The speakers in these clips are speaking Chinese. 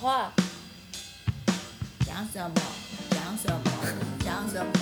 话，讲什么？讲什么？讲什么？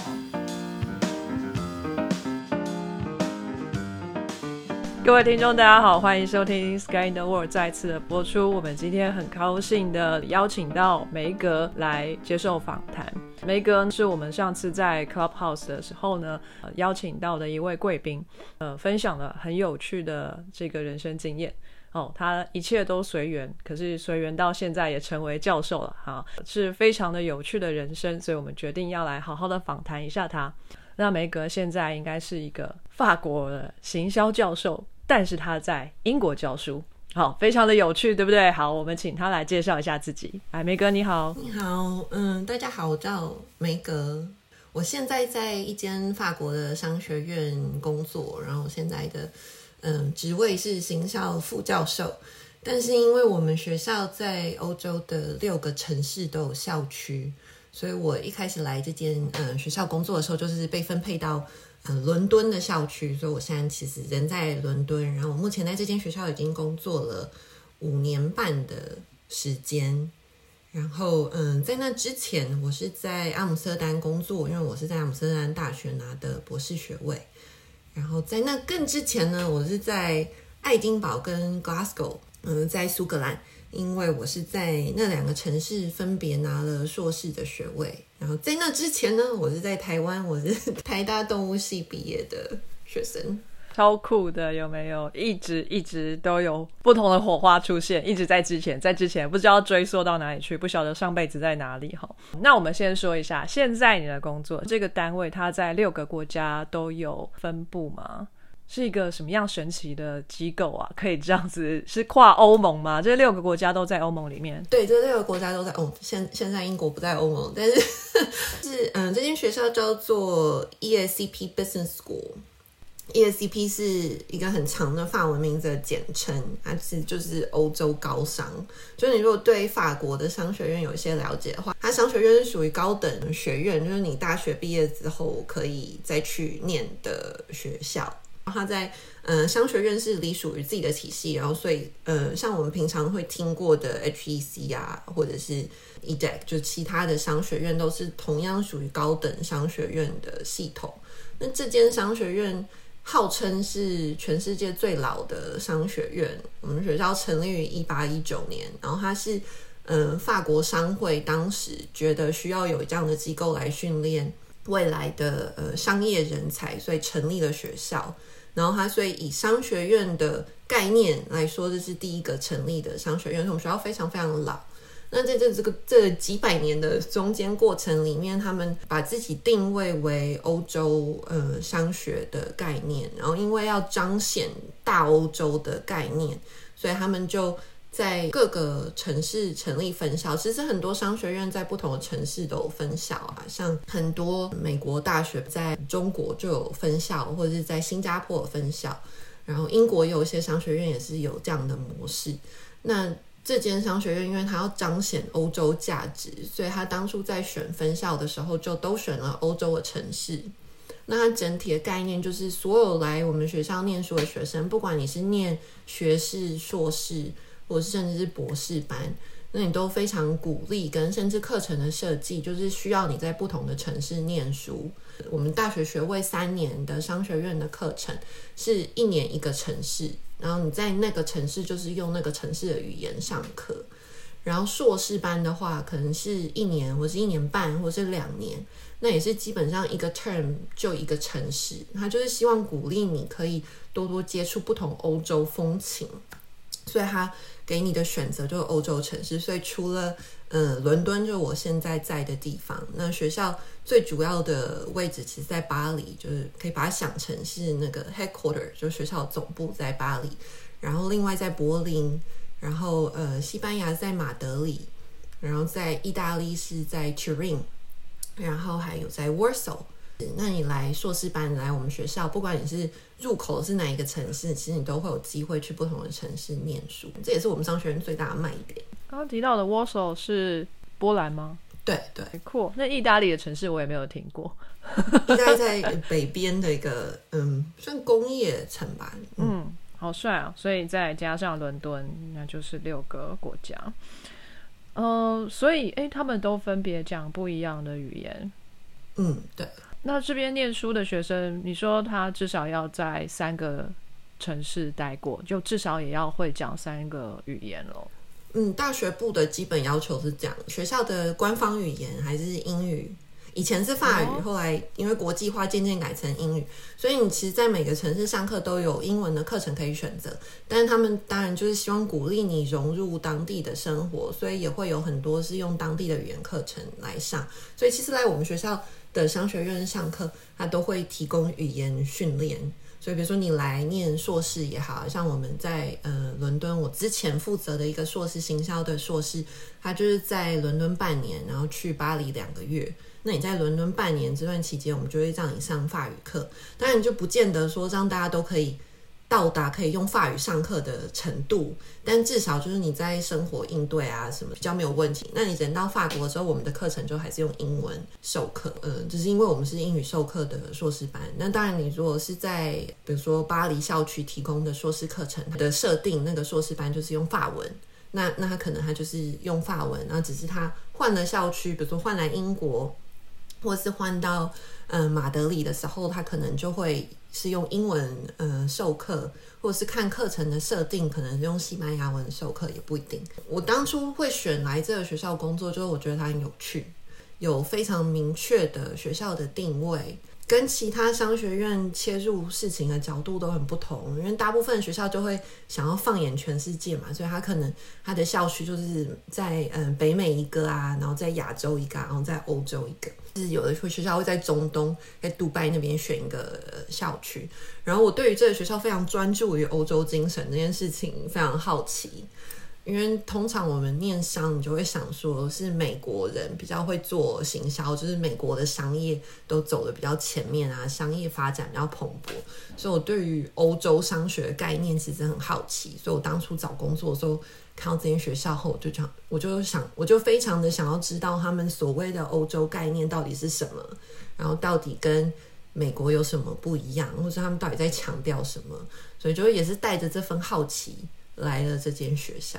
各位听众，大家好，欢迎收听《Sky in the World》再次的播出。我们今天很高兴的邀请到梅格来接受访谈。梅格是我们上次在 Clubhouse 的时候呢，邀请到的一位贵宾，呃，分享了很有趣的这个人生经验。哦，他一切都随缘，可是随缘到现在也成为教授了，哈，是非常的有趣的人生，所以我们决定要来好好的访谈一下他。那梅格现在应该是一个法国的行销教授，但是他在英国教书，好，非常的有趣，对不对？好，我们请他来介绍一下自己。哎，梅格你好，你好，嗯，大家好，我叫梅格，我现在在一间法国的商学院工作，然后现在的嗯职位是行销副教授，但是因为我们学校在欧洲的六个城市都有校区，所以我一开始来这间嗯学校工作的时候，就是被分配到嗯伦敦的校区，所以我现在其实人在伦敦，然后我目前在这间学校已经工作了五年半的时间。然后，嗯，在那之前，我是在阿姆斯特丹工作，因为我是在阿姆斯特丹大学拿的博士学位。然后在那更之前呢，我是在爱丁堡跟 Glasgow，嗯，在苏格兰，因为我是在那两个城市分别拿了硕士的学位。然后在那之前呢，我是在台湾，我是 台大动物系毕业的学生。超酷的，有没有？一直一直都有不同的火花出现，一直在之前，在之前不知道追溯到哪里去，不晓得上辈子在哪里哈。那我们先说一下，现在你的工作这个单位，它在六个国家都有分布吗？是一个什么样神奇的机构啊？可以这样子是跨欧盟吗？这六个国家都在欧盟里面？对，这六个国家都在欧。现现在英国不在欧盟，但是 是嗯，这间学校叫做 ESCP Business School。ESCP 是一个很长的法文名字的简称，它是就是欧洲高商。就是你如果对法国的商学院有一些了解的话，它商学院是属于高等学院，就是你大学毕业之后可以再去念的学校。它在嗯商学院是隶属于自己的体系，然后所以呃像我们平常会听过的 HEC 啊，或者是 EDEC，就其他的商学院都是同样属于高等商学院的系统。那这间商学院。号称是全世界最老的商学院，我们学校成立于一八一九年，然后它是嗯法国商会当时觉得需要有这样的机构来训练未来的呃商业人才，所以成立了学校。然后它所以以商学院的概念来说，这是第一个成立的商学院，我们学校非常非常老。那在这这个这几百年的中间过程里面，他们把自己定位为欧洲呃商学的概念，然后因为要彰显大欧洲的概念，所以他们就在各个城市成立分校。其实很多商学院在不同的城市都有分校啊，像很多美国大学在中国就有分校，或者是在新加坡有分校，然后英国有一些商学院也是有这样的模式。那这间商学院，因为它要彰显欧洲价值，所以他当初在选分校的时候，就都选了欧洲的城市。那它整体的概念就是，所有来我们学校念书的学生，不管你是念学士、硕士，或者甚至是博士班，那你都非常鼓励，跟甚至课程的设计，就是需要你在不同的城市念书。我们大学学位三年的商学院的课程，是一年一个城市。然后你在那个城市就是用那个城市的语言上课，然后硕士班的话可能是一年或是一年半或是两年，那也是基本上一个 term 就一个城市，他就是希望鼓励你可以多多接触不同欧洲风情，所以他给你的选择就是欧洲城市，所以除了呃伦敦就是我现在在的地方，那学校。最主要的位置其实，在巴黎，就是可以把它想成是那个 headquarter，就学校总部在巴黎。然后另外在柏林，然后呃，西班牙在马德里，然后在意大利是在 Turin，然后还有在 Warsaw。那你来硕士班来我们学校，不管你是入口是哪一个城市，其实你都会有机会去不同的城市念书。这也是我们商学院最大的卖点。刚刚提到的 Warsaw 是波兰吗？对对，酷。那意大利的城市我也没有听过，应该在北边的一个 嗯，算工业城吧。嗯，好帅啊！所以再加上伦敦，那就是六个国家。呃，所以哎，他们都分别讲不一样的语言。嗯，对。那这边念书的学生，你说他至少要在三个城市待过，就至少也要会讲三个语言咯。嗯，大学部的基本要求是这样，学校的官方语言还是英语。以前是法语，后来因为国际化渐渐改成英语，所以你其实，在每个城市上课都有英文的课程可以选择。但是他们当然就是希望鼓励你融入当地的生活，所以也会有很多是用当地的语言课程来上。所以其实来我们学校的商学院上课，他都会提供语言训练。所以比如说你来念硕士也好像我们在呃伦敦，我之前负责的一个硕士行销的硕士，他就是在伦敦半年，然后去巴黎两个月。那你在伦敦半年这段期间，我们就会让你上法语课。当然，就不见得说让大家都可以到达可以用法语上课的程度，但至少就是你在生活应对啊什么比较没有问题。那你人到法国之后，我们的课程就还是用英文授课，嗯，就是因为我们是英语授课的硕士班。那当然，你如果是在比如说巴黎校区提供的硕士课程的设定，那个硕士班就是用法文。那那他可能他就是用法文，然后只是他换了校区，比如说换来英国。或是换到嗯马德里的时候，他可能就会是用英文呃授课，或者是看课程的设定，可能用西班牙文授课也不一定。我当初会选来这个学校工作，就是我觉得它很有趣，有非常明确的学校的定位。跟其他商学院切入事情的角度都很不同，因为大部分学校就会想要放眼全世界嘛，所以他可能他的校区就是在嗯北美一个啊，然后在亚洲一个，然后在欧洲一个，是有的学校会在中东，在杜拜那边选一个校区。然后我对于这个学校非常专注于欧洲精神这件事情非常好奇。因为通常我们念商，你就会想说是美国人比较会做行销，就是美国的商业都走的比较前面啊，商业发展比较蓬勃。所以我对于欧洲商学的概念其实很好奇，所以我当初找工作的时候看到这间学校后，我就想，我就想，我就非常的想要知道他们所谓的欧洲概念到底是什么，然后到底跟美国有什么不一样，或者他们到底在强调什么，所以就也是带着这份好奇来了这间学校。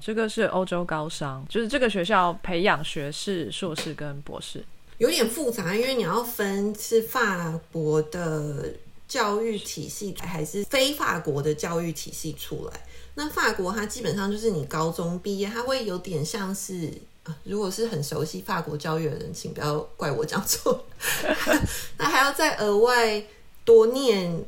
这个是欧洲高商，就是这个学校培养学士、硕士跟博士，有点复杂，因为你要分是法国的教育体系还是非法国的教育体系出来。那法国它基本上就是你高中毕业，它会有点像是，如果是很熟悉法国教育的人，请不要怪我讲错，那还要再额外多念，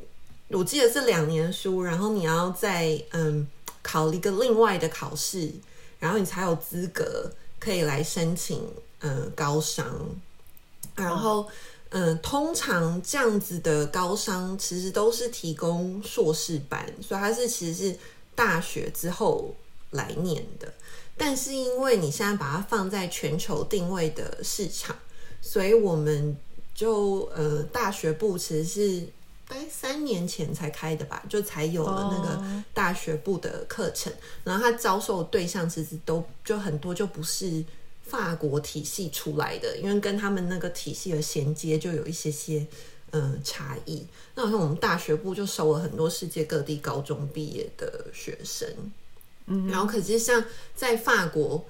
我记得是两年书，然后你要在嗯。考一个另外的考试，然后你才有资格可以来申请嗯高商。然后嗯，通常这样子的高商其实都是提供硕士班，所以它是其实是大学之后来念的。但是因为你现在把它放在全球定位的市场，所以我们就呃大学部其实是。大概三年前才开的吧，就才有了那个大学部的课程。然后他招收对象其实都就很多，就不是法国体系出来的，因为跟他们那个体系的衔接就有一些些嗯差异。那好像我们大学部就收了很多世界各地高中毕业的学生，嗯，然后可是像在法国。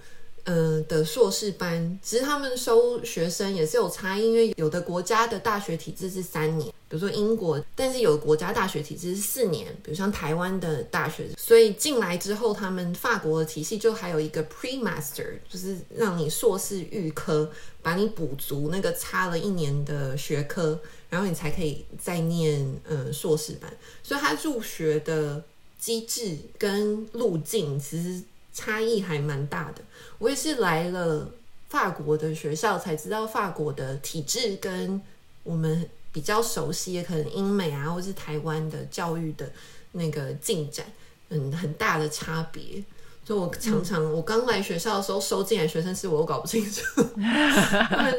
嗯的硕士班，其实他们收学生也是有差异，因为有的国家的大学体制是三年，比如说英国，但是有国家大学体制是四年，比如像台湾的大学，所以进来之后，他们法国的体系就还有一个 pre master，就是让你硕士预科，把你补足那个差了一年的学科，然后你才可以再念嗯硕士班，所以他入学的机制跟路径其实。差异还蛮大的。我也是来了法国的学校才知道，法国的体制跟我们比较熟悉，也可能英美啊，或是台湾的教育的那个进展，嗯，很大的差别。所以我常常，我刚来学校的时候，收进来学生是我都搞不清楚，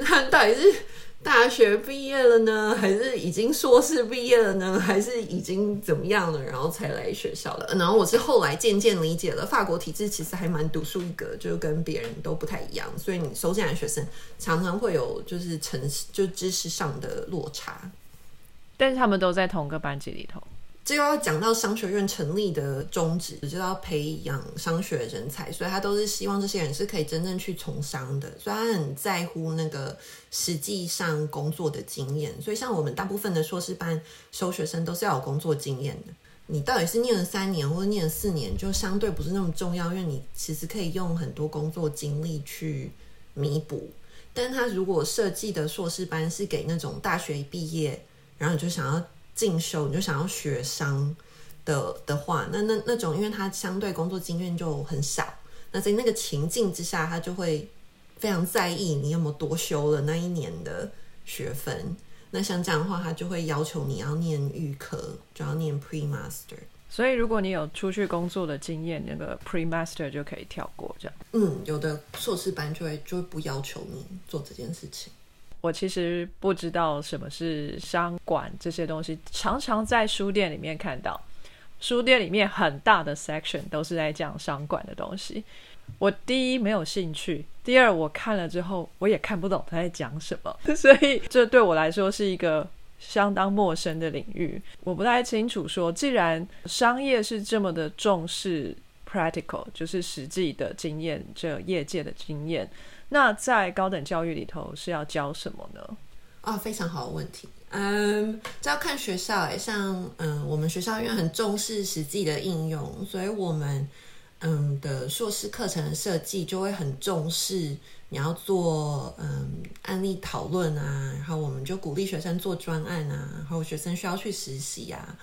他们到底是。大学毕业了呢，还是已经硕士毕业了呢，还是已经怎么样了，然后才来学校的？然后我是后来渐渐理解了，法国体制其实还蛮独树一格，就跟别人都不太一样，所以你收进来学生常常会有就是成就知识上的落差。但是他们都在同个班级里头。这又要讲到商学院成立的宗旨，就是要培养商学人才，所以他都是希望这些人是可以真正去从商的，所以他很在乎那个实际上工作的经验。所以像我们大部分的硕士班收学生都是要有工作经验的。你到底是念了三年或者念了四年，就相对不是那么重要，因为你其实可以用很多工作经历去弥补。但他如果设计的硕士班是给那种大学一毕业，然后你就想要进修，你就想要学商的的话，那那那种，因为他相对工作经验就很少，那在那个情境之下，他就会非常在意你有没有多修了那一年的学分。那像这样的话，他就会要求你要念预科，就要念 pre master。所以如果你有出去工作的经验，那个 pre master 就可以跳过这样。嗯，有的硕士班就会就会不要求你做这件事情。我其实不知道什么是商管这些东西，常常在书店里面看到，书店里面很大的 section 都是在讲商管的东西。我第一没有兴趣，第二我看了之后我也看不懂他在讲什么，所以这对我来说是一个相当陌生的领域。我不太清楚说，既然商业是这么的重视 practical，就是实际的经验，这业界的经验，那在高等教育里头是要教什么呢？啊，非常好的问题。嗯，这要看学校诶，像嗯，我们学校因为很重视实际的应用，所以我们。嗯的硕士课程的设计就会很重视你要做嗯案例讨论啊，然后我们就鼓励学生做专案啊，然后学生需要去实习啊，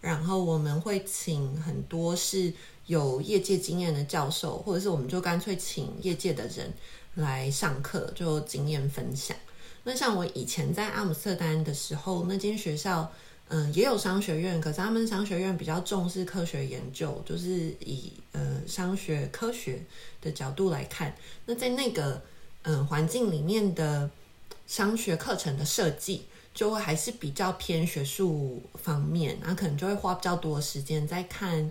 然后我们会请很多是有业界经验的教授，或者是我们就干脆请业界的人来上课，就经验分享。那像我以前在阿姆斯特丹的时候，那间学校。嗯，也有商学院，可是他们商学院比较重视科学研究，就是以呃商学科学的角度来看。那在那个嗯环境里面的商学课程的设计，就会还是比较偏学术方面，那可能就会花比较多时间在看。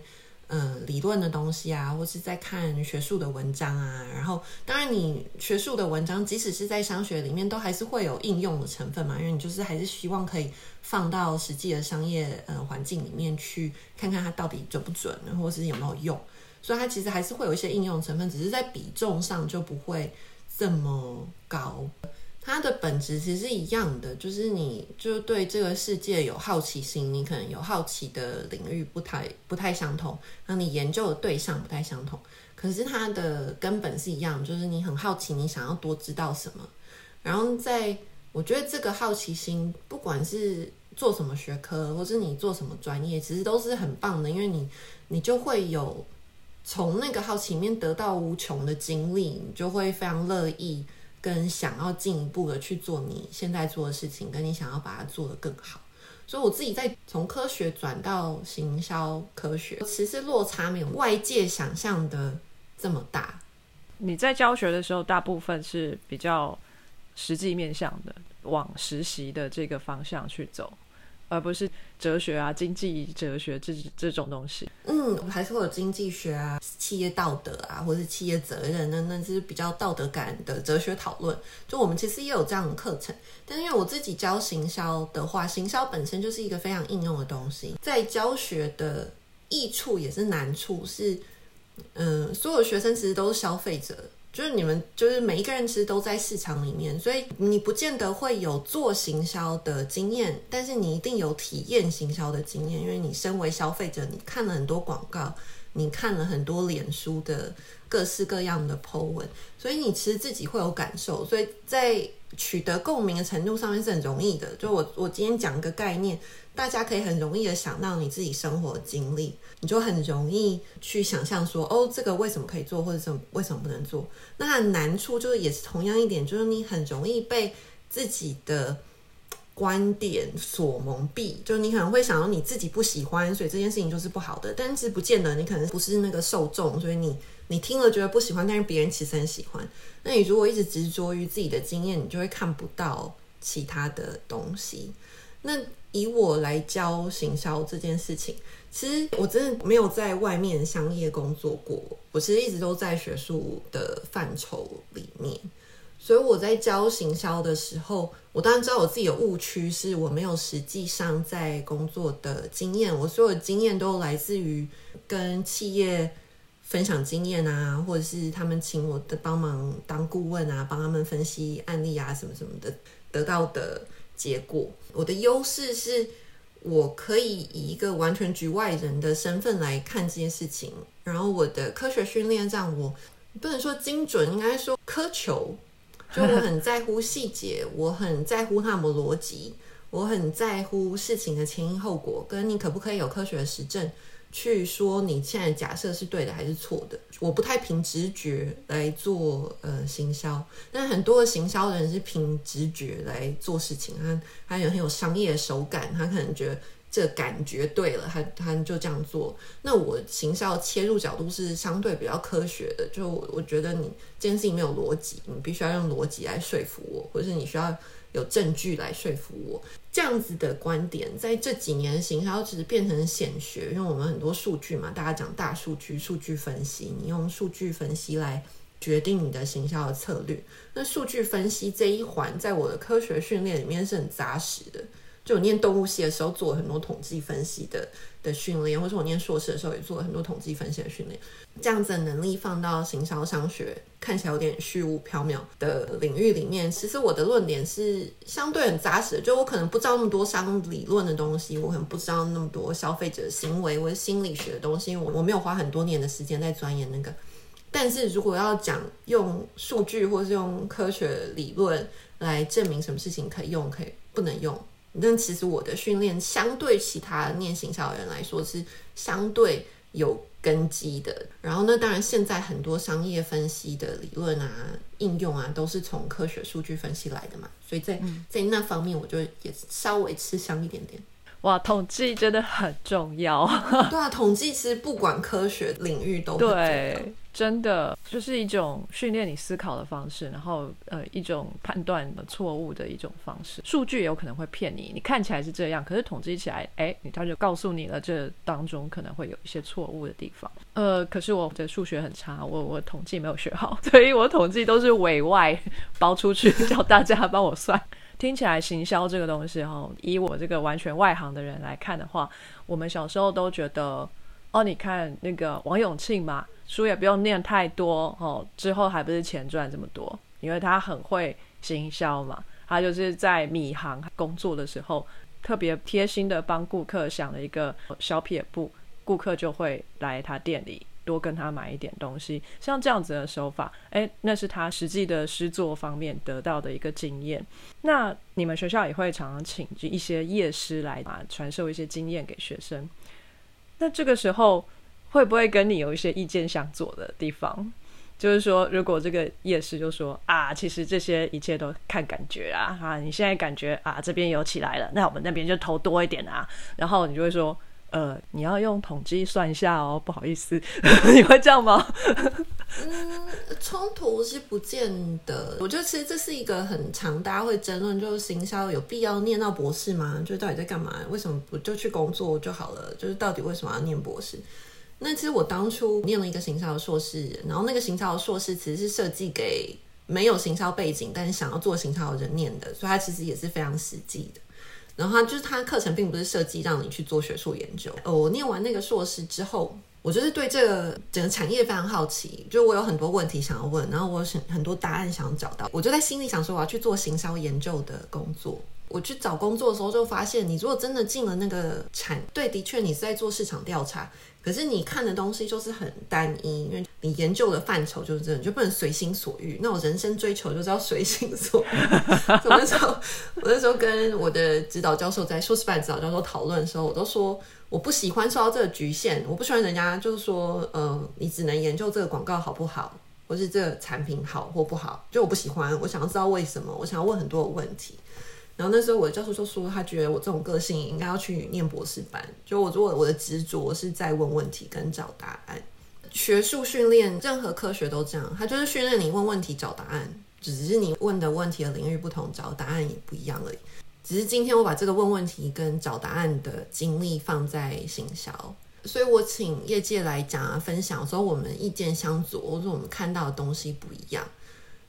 嗯，理论的东西啊，或是在看学术的文章啊，然后当然你学术的文章，即使是在商学里面，都还是会有应用的成分嘛，因为你就是还是希望可以放到实际的商业呃环境里面去看看它到底准不准，或是有没有用，所以它其实还是会有一些应用成分，只是在比重上就不会这么高。它的本质其实是一样的，就是你就对这个世界有好奇心，你可能有好奇的领域不太不太相同，那你研究的对象不太相同，可是它的根本是一样，就是你很好奇，你想要多知道什么。然后在我觉得这个好奇心，不管是做什么学科，或是你做什么专业，其实都是很棒的，因为你你就会有从那个好奇面得到无穷的经历，你就会非常乐意。跟想要进一步的去做你现在做的事情，跟你想要把它做得更好，所以我自己在从科学转到行销科学，其实落差没有外界想象的这么大。你在教学的时候，大部分是比较实际面向的，往实习的这个方向去走。而不是哲学啊、经济哲学这这种东西。嗯，还是会有经济学啊、企业道德啊，或是企业责任，那那是比较道德感的哲学讨论。就我们其实也有这样的课程，但是因为我自己教行销的话，行销本身就是一个非常应用的东西，在教学的益处也是难处是，嗯，所有学生其实都是消费者。就是你们，就是每一个人其实都在市场里面，所以你不见得会有做行销的经验，但是你一定有体验行销的经验，因为你身为消费者，你看了很多广告，你看了很多脸书的各式各样的 po 文，所以你其实自己会有感受，所以在取得共鸣的程度上面是很容易的。就我我今天讲一个概念。大家可以很容易的想到你自己生活经历，你就很容易去想象说，哦，这个为什么可以做，或者什么为什么不能做？那难处就是也是同样一点，就是你很容易被自己的观点所蒙蔽，就是你可能会想到你自己不喜欢，所以这件事情就是不好的，但是不见得你可能不是那个受众，所以你你听了觉得不喜欢，但是别人其实很喜欢。那你如果一直执着于自己的经验，你就会看不到其他的东西。那以我来教行销这件事情，其实我真的没有在外面商业工作过，我其实一直都在学术的范畴里面。所以我在教行销的时候，我当然知道我自己有误区，是我没有实际上在工作的经验，我所有的经验都来自于跟企业分享经验啊，或者是他们请我的帮忙当顾问啊，帮他们分析案例啊，什么什么的得到的结果。我的优势是我可以以一个完全局外人的身份来看这件事情，然后我的科学训练让我不能说精准，应该说苛求。就我很在乎细节，我很在乎他们逻辑，我很在乎事情的前因后果，跟你可不可以有科学的实证去说你现在假设是对的还是错的。我不太凭直觉来做呃行销，但很多的行销人是凭直觉来做事情，他他有很有商业手感，他可能觉得。这感觉对了，他他就这样做。那我行销切入角度是相对比较科学的，就我觉得你这件事情没有逻辑，你必须要用逻辑来说服我，或者是你需要有证据来说服我。这样子的观点，在这几年行销其实变成显学，因为我们很多数据嘛，大家讲大数据、数据分析，你用数据分析来决定你的行销的策略。那数据分析这一环，在我的科学训练里面是很扎实的。就我念动物系的时候，做很多统计分析的的训练，或者我念硕士的时候也做了很多统计分析的训练。这样子的能力放到行销商学看起来有点虚无缥缈的领域里面，其实我的论点是相对很扎实的。就我可能不知道那么多商理论的东西，我可能不知道那么多消费者行为或者心理学的东西，我我没有花很多年的时间在钻研那个。但是如果要讲用数据或是用科学理论来证明什么事情可以用，可以不能用。但其实我的训练相对其他念行销的人来说是相对有根基的。然后呢，当然现在很多商业分析的理论啊、应用啊，都是从科学数据分析来的嘛。所以在在那方面，我就也稍微吃香一点点。哇，统计真的很重要。对啊，统计其实不管科学领域都对。真的就是一种训练你思考的方式，然后呃一种判断的错误的一种方式。数据有可能会骗你，你看起来是这样，可是统计起来，哎，他就告诉你了，这当中可能会有一些错误的地方。呃，可是我的数学很差，我我统计没有学好，所以我统计都是委外包出去，叫大家帮我算。听起来行销这个东西哈，以我这个完全外行的人来看的话，我们小时候都觉得，哦，你看那个王永庆嘛。书也不用念太多哦，之后还不是钱赚这么多，因为他很会行销嘛。他就是在米行工作的时候，特别贴心的帮顾客想了一个小撇步，顾客就会来他店里多跟他买一点东西。像这样子的手法，诶，那是他实际的诗作方面得到的一个经验。那你们学校也会常常请一些业师来啊，传授一些经验给学生。那这个时候。会不会跟你有一些意见相左的地方？就是说，如果这个夜市就说啊，其实这些一切都看感觉啊，啊，你现在感觉啊这边有起来了，那我们那边就投多一点啊，然后你就会说，呃，你要用统计算一下哦，不好意思，你会这样吗？嗯，冲突是不见得。我觉得其实这是一个很长，大家会争论，就是行销有必要念到博士吗？就是到底在干嘛？为什么不就去工作就好了？就是到底为什么要念博士？那其实我当初念了一个行销的硕士，然后那个行销的硕士其实是设计给没有行销背景但是想要做行销的人念的，所以它其实也是非常实际的。然后它就是它课程并不是设计让你去做学术研究。我念完那个硕士之后，我就是对这个整个产业非常好奇，就我有很多问题想要问，然后我很很多答案想要找到，我就在心里想说我要去做行销研究的工作。我去找工作的时候就发现，你如果真的进了那个产，对，的确你是在做市场调查。可是你看的东西就是很单一，因为你研究的范畴就是这样，就不能随心所欲。那我人生追求就是要随心所欲。我那时候，我那时候跟我的指导教授在硕士班指导教授讨论的时候，我都说我不喜欢受到这个局限，我不喜欢人家就是说，呃，你只能研究这个广告好不好，或是这个产品好或不好，就我不喜欢。我想要知道为什么，我想要问很多的问题。然后那时候我的教授就说，他觉得我这种个性应该要去念博士班。就我如果我的执着是在问问题跟找答案，学术训练任何科学都这样，他就是训练你问问题找答案，只是你问的问题的领域不同，找答案也不一样而已。只是今天我把这个问问题跟找答案的精力放在行销，所以我请业界来讲啊，分享说我们意见相左，或者我们看到的东西不一样。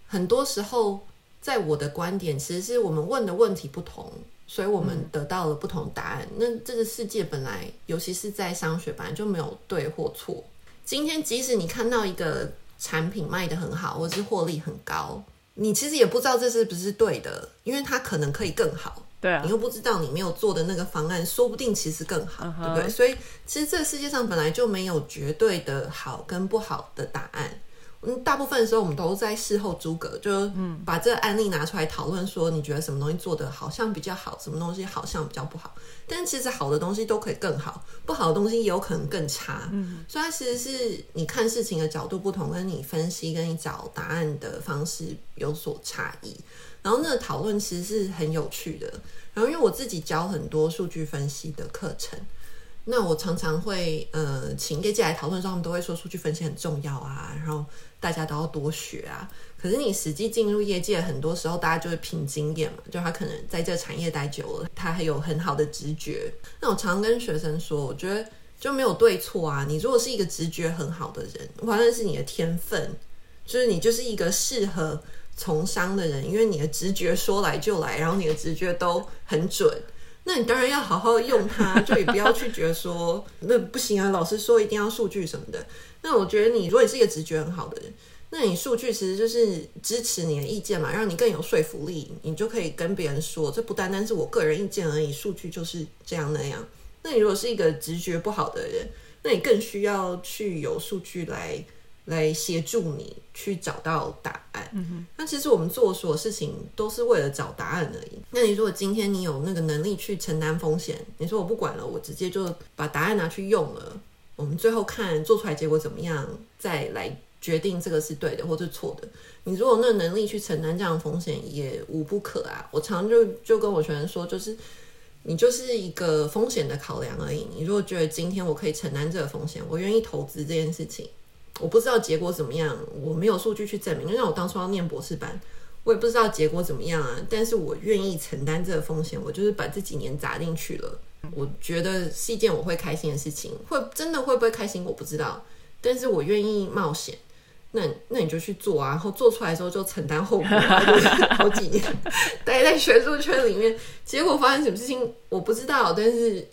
很多时候。在我的观点，其实是我们问的问题不同，所以我们得到了不同答案。那这个世界本来，尤其是在商学，本来就没有对或错。今天即使你看到一个产品卖得很好，或是获利很高，你其实也不知道这是不是对的，因为它可能可以更好。对啊你，又不知道你没有做的那个方案，说不定其实更好对不对？所以其实这个世界上本来就没有绝对的好跟不好的答案。嗯，大部分的时候我们都在事后诸葛，就把这个案例拿出来讨论，说你觉得什么东西做的好像比较好，什么东西好像比较不好。但其实好的东西都可以更好，不好的东西也有可能更差。嗯，所以它其实是你看事情的角度不同，跟你分析跟你找答案的方式有所差异。然后那个讨论其实是很有趣的。然后因为我自己教很多数据分析的课程，那我常常会呃请业界来讨论的时候，他们都会说数据分析很重要啊，然后大家都要多学啊。可是你实际进入业界，很多时候大家就会凭经验嘛，就他可能在这个产业待久了，他还有很好的直觉。那我常常跟学生说，我觉得就没有对错啊。你如果是一个直觉很好的人，完全是你的天分，就是你就是一个适合从商的人，因为你的直觉说来就来，然后你的直觉都很准。那你当然要好好用它，就也不要去觉得说那不行啊，老师说一定要数据什么的。那我觉得你如果你是一个直觉很好的人，那你数据其实就是支持你的意见嘛，让你更有说服力，你就可以跟别人说，这不单单是我个人意见而已，数据就是这样那样。那你如果是一个直觉不好的人，那你更需要去有数据来来协助你去找到答案。那其实我们做所有事情都是为了找答案而已。那你如果今天你有那个能力去承担风险，你说我不管了，我直接就把答案拿去用了，我们最后看做出来结果怎么样，再来决定这个是对的或是错的。你如果有那个能力去承担这样的风险，也无不可啊。我常就就跟我学生说，就是你就是一个风险的考量而已。你如果觉得今天我可以承担这个风险，我愿意投资这件事情，我不知道结果怎么样，我没有数据去证明。就像我当初要念博士班，我也不知道结果怎么样啊，但是我愿意承担这个风险，我就是把这几年砸进去了。我觉得是一件我会开心的事情，会真的会不会开心我不知道，但是我愿意冒险。那那你就去做啊，然后做出来之后就承担后果，好几年待在学术圈里面，结果发生什么事情我不知道，但是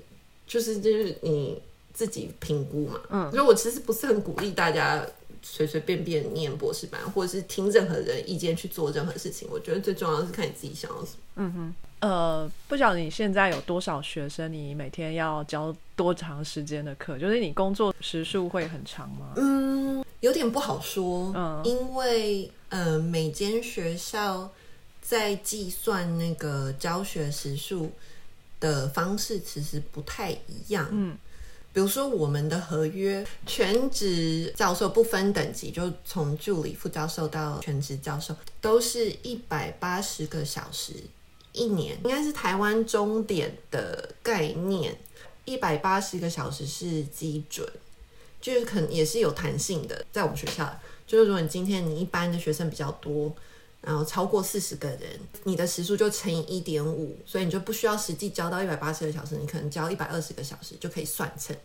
就是就是你自己评估嘛。嗯，所以我其实不是很鼓励大家随随便便念博士班，或者是听任何人意见去做任何事情。我觉得最重要的是看你自己想要什么。嗯哼呃，不晓得你现在有多少学生？你每天要教多长时间的课？就是你工作时数会很长吗？嗯，有点不好说，嗯因为呃，每间学校在计算那个教学时数的方式其实不太一样。嗯，比如说我们的合约，全职教授不分等级，就从助理、副教授到全职教授，都是一百八十个小时一年，应该是台湾终点的概念。一百八十个小时是基准，就是可能也是有弹性的，在我们学校，就是如果你今天你一般的学生比较多，然后超过四十个人，你的时数就乘以一点五，所以你就不需要实际教到一百八十个小时，你可能教一百二十个小时就可以算成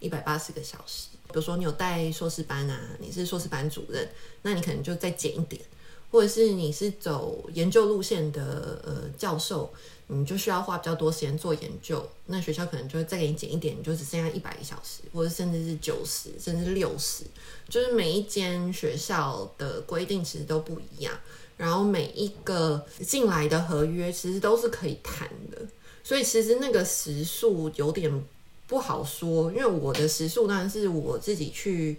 一百八十个小时。比如说你有带硕士班啊，你是硕士班主任，那你可能就再减一点，或者是你是走研究路线的呃教授，你就需要花比较多时间做研究，那学校可能就会再给你减一点，你就只剩下一百个小时，或者甚至是九十，甚至六十，就是每一间学校的规定其实都不一样，然后每一个进来的合约其实都是可以谈的，所以其实那个时数有点不好说，因为我的时速当然是我自己去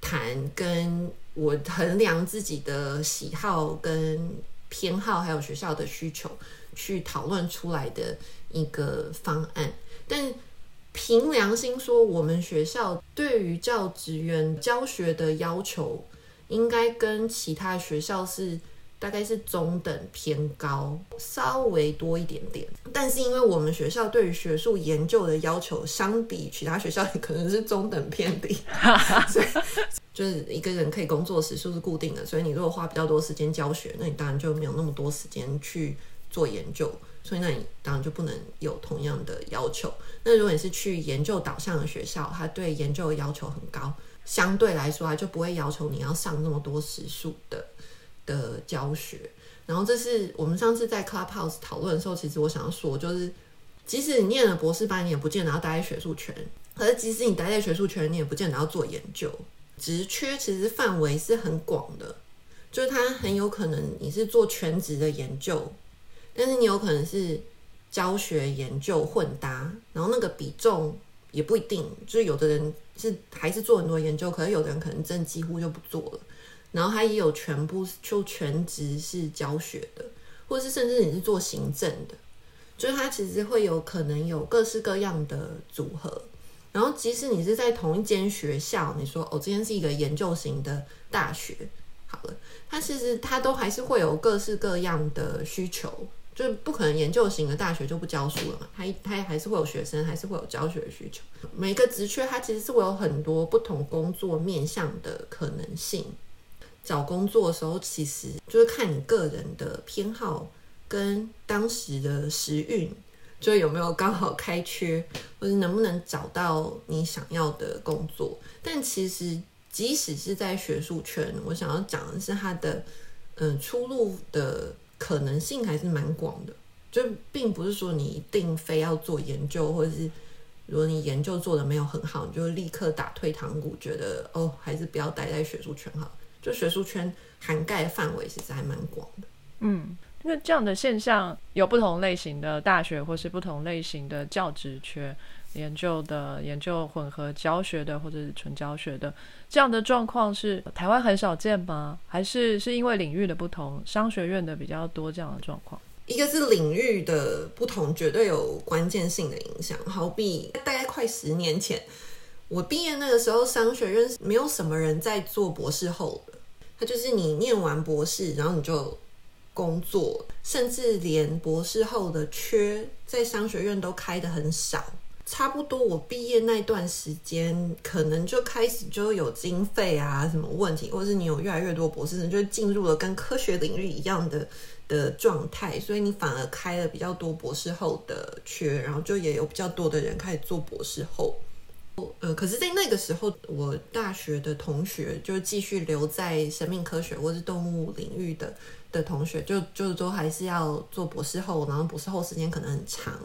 谈，跟我衡量自己的喜好跟偏好，还有学校的需求去讨论出来的一个方案。但凭良心说，我们学校对于教职员教学的要求，应该跟其他学校是大概是中等偏高，稍微多一点点。但是因为我们学校对于学术研究的要求，相比其他学校可能是中等偏低，所以就是一个人可以工作时数是固定的。所以你如果花比较多时间教学，那你当然就没有那么多时间去做研究。所以那你当然就不能有同样的要求。那如果你是去研究导向的学校，它对研究的要求很高，相对来说它就不会要求你要上那么多时数的的教学。然后这是我们上次在 Clubhouse 讨论的时候，其实我想要说，就是即使你念了博士班，你也不见得要待在学术圈；可是即使你待在学术圈，你也不见得要做研究。职缺其实范围是很广的，就是它很有可能你是做全职的研究，但是你有可能是教学研究混搭，然后那个比重也不一定，就是有的人是还是做很多研究，可是有的人可能真的几乎就不做了。然后他也有全部就全职是教学的，或者是甚至你是做行政的，就是他其实会有可能有各式各样的组合。然后即使你是在同一间学校，你说哦，这间是一个研究型的大学，好了，它其实它都还是会有各式各样的需求，就不可能研究型的大学就不教书了嘛，它它还是会有学生，还是会有教学的需求。每个职缺它其实是会有很多不同工作面向的可能性。找工作的时候，其实就是看你个人的偏好跟当时的时运，就有没有刚好开缺，或者能不能找到你想要的工作。但其实即使是在学术圈，我想要讲的是它的嗯出路的可能性还是蛮广的，就并不是说你一定非要做研究，或者是如果你研究做的没有很好，你就立刻打退堂鼓，觉得哦还是不要待在学术圈好。就学术圈涵盖范围其实还蛮广的。嗯，那这样的现象有不同类型的大学，或是不同类型的教职缺，研究的研究混合教学的，或者是纯教学的这样的状况是台湾很少见吗？还是是因为领域的不同，商学院的比较多这样的状况？一个是领域的不同，绝对有关键性的影响。好比大概快十年前，我毕业那个时候，商学院没有什么人在做博士后的。它就是你念完博士，然后你就工作，甚至连博士后的缺在商学院都开的很少。差不多我毕业那段时间，可能就开始就有经费啊什么问题，或者是你有越来越多博士生，就进入了跟科学领域一样的的状态，所以你反而开了比较多博士后的缺，然后就也有比较多的人开始做博士后。呃，可是，在那个时候，我大学的同学就继续留在生命科学或是动物领域的的同学，就就都还是要做博士后，然后博士后时间可能很长，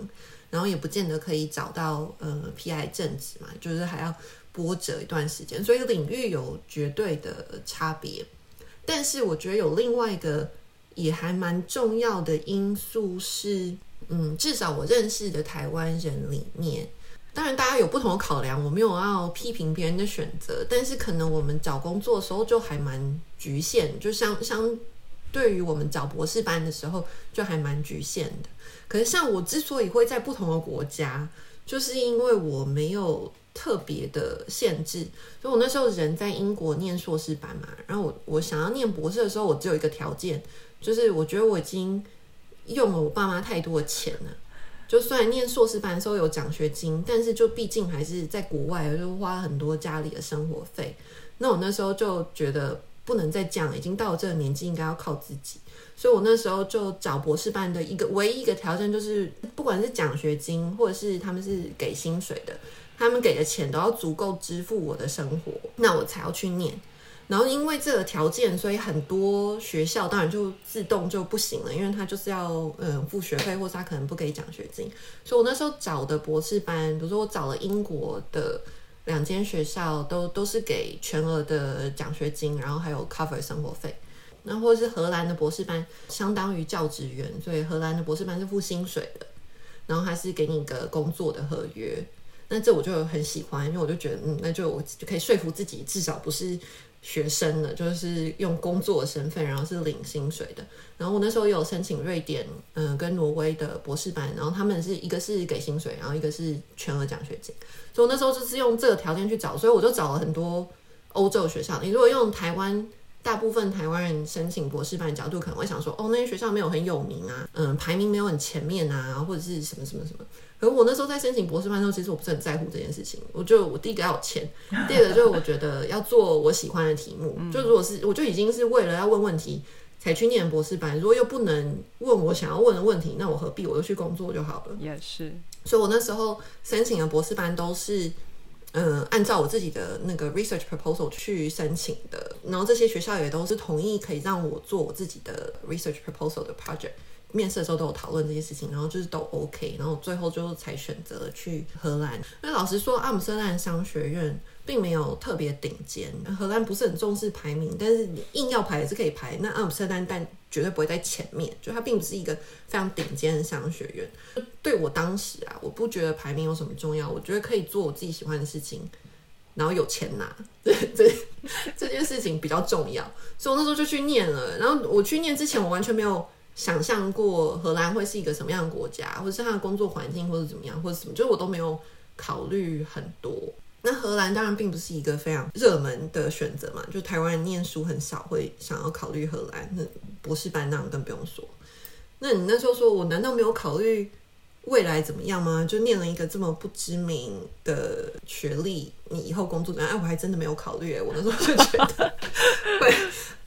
然后也不见得可以找到呃 PI 正职嘛，就是还要波折一段时间，所以领域有绝对的差别。但是，我觉得有另外一个也还蛮重要的因素是，嗯，至少我认识的台湾人里面。当然，大家有不同的考量，我没有要批评别人的选择，但是可能我们找工作的时候就还蛮局限，就相相对于我们找博士班的时候就还蛮局限的。可是像我之所以会在不同的国家，就是因为我没有特别的限制，所以我那时候人在英国念硕士班嘛，然后我我想要念博士的时候，我只有一个条件，就是我觉得我已经用了我爸妈太多的钱了。就虽然念硕士班的时候有奖学金，但是就毕竟还是在国外，就花很多家里的生活费。那我那时候就觉得不能再这样，已经到了这个年纪，应该要靠自己。所以我那时候就找博士班的一个唯一一个条件，就是不管是奖学金或者是他们是给薪水的，他们给的钱都要足够支付我的生活，那我才要去念。然后因为这个条件，所以很多学校当然就自动就不行了，因为他就是要嗯付学费，或者他可能不给奖学金。所以我那时候找的博士班，比如说我找了英国的两间学校，都都是给全额的奖学金，然后还有 cover 生活费。那或者是荷兰的博士班，相当于教职员，所以荷兰的博士班是付薪水的，然后还是给你一个工作的合约。那这我就很喜欢，因为我就觉得嗯，那就我就可以说服自己，至少不是。学生的，就是用工作的身份，然后是领薪水的。然后我那时候有申请瑞典，嗯，跟挪威的博士班，然后他们是一个是给薪水，然后一个是全额奖学金。所以我那时候就是用这个条件去找，所以我就找了很多欧洲学校。你如果用台湾大部分台湾人申请博士班的角度，可能会想说，哦，那些学校没有很有名啊，嗯，排名没有很前面啊，或者是什么什么什么。可我那时候在申请博士班的时候，其实我不是很在乎这件事情。我就我第一个要有钱，第二个就是我觉得要做我喜欢的题目。就如果是我就已经是为了要问问题才去念博士班，如果又不能问我想要问的问题，那我何必？我就去工作就好了。也是。所以我那时候申请的博士班都是嗯，按照我自己的那个 research proposal 去申请的，然后这些学校也都是同意可以让我做我自己的 research proposal 的 project。面试的时候都有讨论这些事情，然后就是都 OK，然后最后就才选择去荷兰。因为老实说，阿姆斯特丹商学院并没有特别顶尖，荷兰不是很重视排名，但是你硬要排也是可以排。那阿姆斯特丹但绝对不会在前面，就它并不是一个非常顶尖的商学院。对我当时啊，我不觉得排名有什么重要，我觉得可以做我自己喜欢的事情，然后有钱拿，这这这件事情比较重要。所以我那时候就去念了。然后我去念之前，我完全没有。想象过荷兰会是一个什么样的国家，或者是它的工作环境，或者怎么样，或者什么，就是我都没有考虑很多。那荷兰当然并不是一个非常热门的选择嘛，就台湾人念书很少会想要考虑荷兰，那博士班那更不用说。那你那时候说我难道没有考虑未来怎么样吗？就念了一个这么不知名的学历，你以后工作怎样？哎，我还真的没有考虑。我那时候就觉得，对。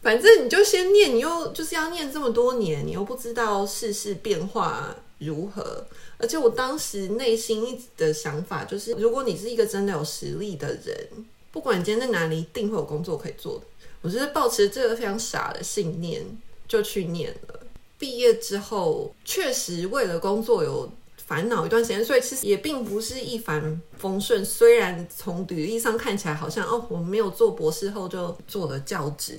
反正你就先念，你又就是要念这么多年，你又不知道世事变化如何。而且我当时内心的想法就是，如果你是一个真的有实力的人，不管你今天在哪里，一定会有工作可以做的。我就是抱持这个非常傻的信念就去念了。毕业之后，确实为了工作有烦恼一段时间，所以其实也并不是一帆风顺。虽然从履历上看起来好像哦，我没有做博士后就做了教职。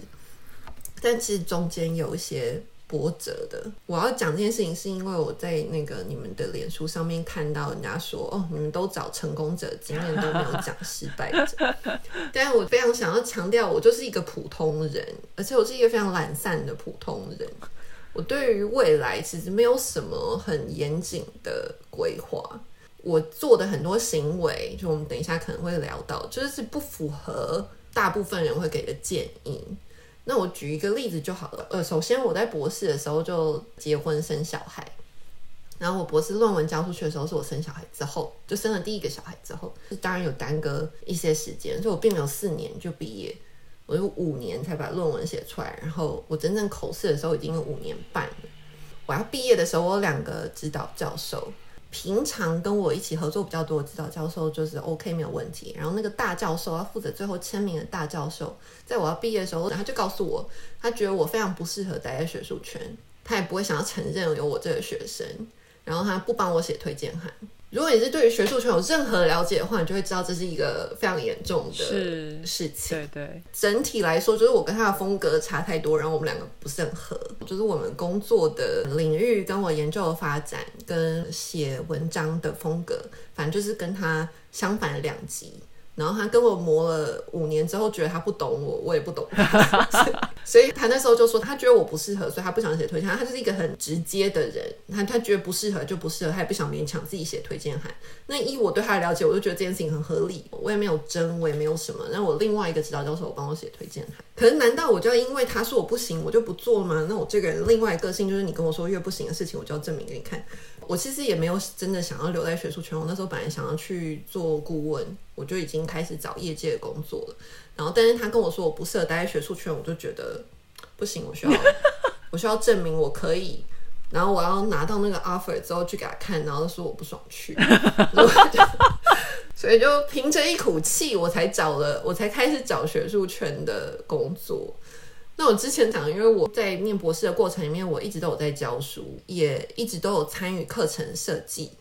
但其实中间有一些波折的。我要讲这件事情，是因为我在那个你们的脸书上面看到人家说，哦，你们都找成功者经验，都没有讲失败者。但是我非常想要强调，我就是一个普通人，而且我是一个非常懒散的普通人。我对于未来其实没有什么很严谨的规划。我做的很多行为，就我们等一下可能会聊到，就是不符合大部分人会给的建议。那我举一个例子就好了。呃，首先我在博士的时候就结婚生小孩，然后我博士论文交出去的时候是我生小孩之后，就生了第一个小孩之后，当然有耽搁一些时间，所以我并没有四年就毕业，我就五年才把论文写出来，然后我真正口试的时候已经有五年半了。我要毕业的时候，我有两个指导教授。平常跟我一起合作比较多的指导教授就是 OK 没有问题，然后那个大教授要负责最后签名的大教授，在我要毕业的时候，他就告诉我，他觉得我非常不适合待在学术圈，他也不会想要承认有我这个学生，然后他不帮我写推荐函。如果你是对于学术圈有任何了解的话，你就会知道这是一个非常严重的事情。对对，整体来说，就是我跟他的风格差太多，然后我们两个不是很合。就是我们工作的领域、跟我研究的发展、跟写文章的风格，反正就是跟他相反的两极。然后他跟我磨了五年之后，觉得他不懂我，我也不懂他，所以他那时候就说他觉得我不适合，所以他不想写推荐。他就是一个很直接的人，他他觉得不适合就不适合，他也不想勉强自己写推荐函。那依我对他的了解，我就觉得这件事情很合理，我也没有争，我也没有什么。那我另外一个指导教授我帮我写推荐函，可是难道我就要因为他说我不行，我就不做吗？那我这个人另外一个性就是你跟我说越不行的事情，我就要证明给你看。我其实也没有真的想要留在学术圈，我那时候本来想要去做顾问，我就已经开始找业界的工作了。然后，但是他跟我说我不适合待在学术圈，我就觉得不行，我需要 我需要证明我可以。然后我要拿到那个 offer 之后去给他看，然后说我不爽去，所以就凭着一口气，我才找了，我才开始找学术圈的工作。那我之前讲，因为我在念博士的过程里面，我一直都有在教书，也一直都有参与课程设计，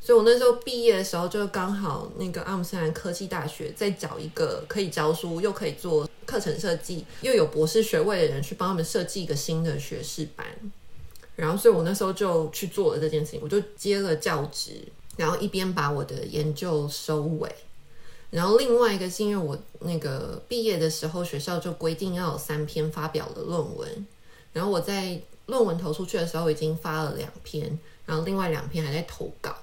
所以我那时候毕业的时候，就刚好那个阿姆斯特丹科技大学在找一个可以教书又可以做课程设计又有博士学位的人去帮他们设计一个新的学士班，然后所以我那时候就去做了这件事情，我就接了教职，然后一边把我的研究收尾。然后另外一个是因为我那个毕业的时候，学校就规定要有三篇发表的论文，然后我在论文投出去的时候已经发了两篇，然后另外两篇还在投稿，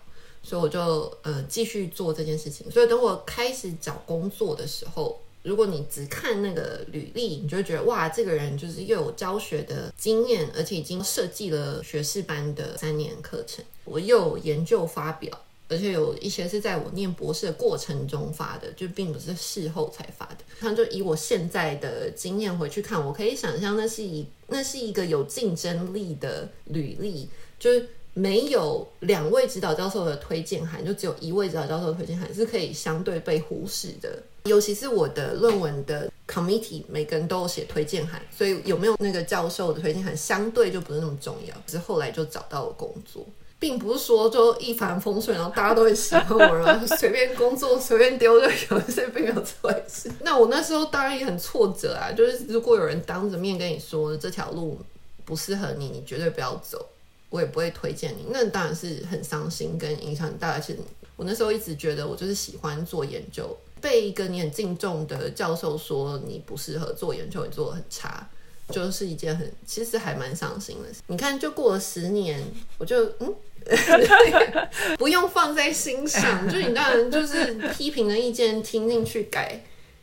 所以我就呃继续做这件事情。所以等我开始找工作的时候，如果你只看那个履历，你就会觉得哇，这个人就是又有教学的经验，而且已经设计了学士班的三年课程，我又研究发表。而且有一些是在我念博士的过程中发的，就并不是事后才发的。他就以我现在的经验回去看，我可以想象那是一那是一个有竞争力的履历，就是。没有两位指导教授的推荐函，就只有一位指导教授的推荐函是可以相对被忽视的。尤其是我的论文的 committee，每个人都有写推荐函，所以有没有那个教授的推荐函相对就不是那么重要。只是后来就找到了工作，并不是说就一帆风顺，然后大家都会喜欢我，然后随便工作随便丢就有，这并没有这回事。那我那时候当然也很挫折啊，就是如果有人当着面跟你说这条路不适合你，你绝对不要走。我也不会推荐你，那当然是很伤心跟影响很大。而且我那时候一直觉得我就是喜欢做研究，被一个你很敬重的教授说你不适合做研究，你做的很差，就是一件很其实还蛮伤心的事。你看，就过了十年，我就嗯，不用放在心上，就你当然就是批评的意见听进去改。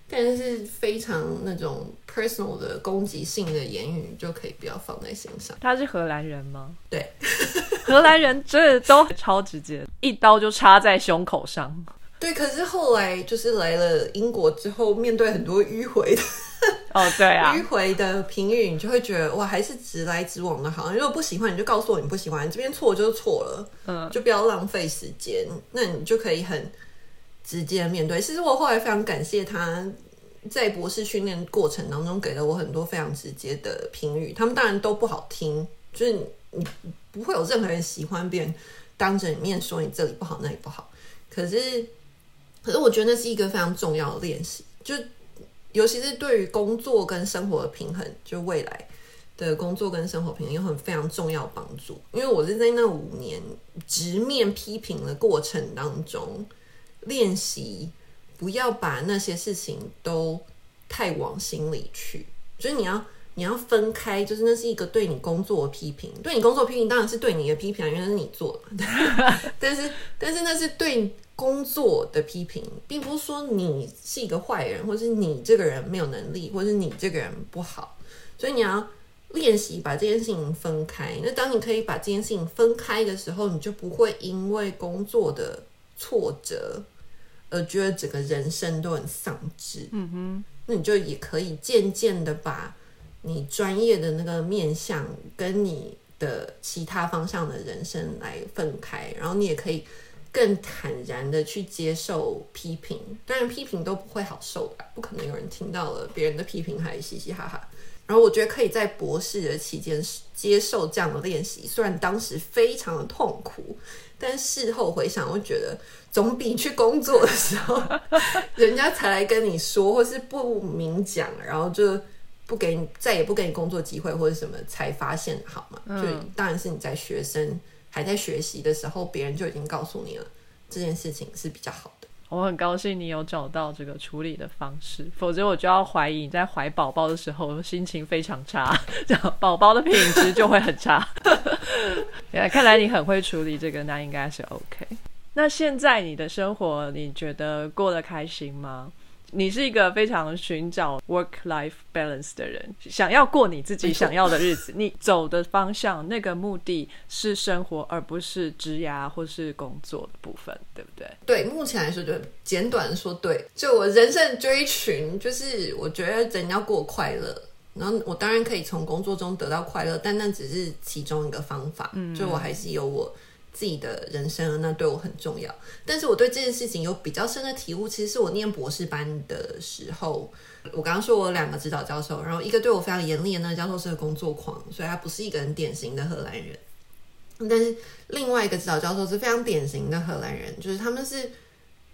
但是非常那种 personal 的攻击性的言语就可以不要放在心上。他是荷兰人吗？对，荷兰人真的都超直接，一刀就插在胸口上。对，可是后来就是来了英国之后，面对很多迂回的哦，对啊，迂回的评语，你就会觉得哇，还是直来直往的好。如果不喜欢，你就告诉我你不喜欢，这边错就是错了，嗯，就不要浪费时间，那你就可以很。直接面对，其实我后来非常感谢他在博士训练过程当中给了我很多非常直接的评语，他们当然都不好听，就是你不会有任何人喜欢别人当着你面说你这里不好那里不好，可是可是我觉得那是一个非常重要的练习，就尤其是对于工作跟生活的平衡，就未来的工作跟生活平衡有很非常重要帮助，因为我是在那五年直面批评的过程当中。练习不要把那些事情都太往心里去，所以你要你要分开，就是那是一个对你工作的批评，对你工作批评当然是对你的批评，因为是你做，但是但是那是对工作的批评，并不是说你是一个坏人，或是你这个人没有能力，或是你这个人不好，所以你要练习把这件事情分开。那当你可以把这件事情分开的时候，你就不会因为工作的挫折。而觉得整个人生都很丧志，嗯哼，那你就也可以渐渐的把你专业的那个面向跟你的其他方向的人生来分开，然后你也可以更坦然的去接受批评。当然，批评都不会好受的，不可能有人听到了别人的批评还嘻嘻哈哈。然后我觉得可以在博士的期间接受这样的练习，虽然当时非常的痛苦，但事后回想，我觉得。总比去工作的时候，人家才来跟你说，或是不明讲，然后就不给你，再也不给你工作机会，或者什么才发现好嘛？就当然是你在学生还在学习的时候，别人就已经告诉你了这件事情是比较好的。我很高兴你有找到这个处理的方式，否则我就要怀疑你在怀宝宝的时候心情非常差，这样宝宝的品质就会很差。看来你很会处理这个，那应该是 OK。那现在你的生活，你觉得过得开心吗？你是一个非常寻找 work life balance 的人，想要过你自己想要的日子。你走的方向，那个目的是生活，而不是职涯或是工作的部分，对不对？对，目前来说，就简短的说，对，就我人生追寻，就是我觉得人要过快乐，然后我当然可以从工作中得到快乐，但那只是其中一个方法。嗯，就我还是有我。自己的人生，那对我很重要。但是我对这件事情有比较深的体悟，其实是我念博士班的时候。我刚刚说我两个指导教授，然后一个对我非常严厉的那个教授是个工作狂，所以他不是一个很典型的荷兰人。但是另外一个指导教授是非常典型的荷兰人，就是他们是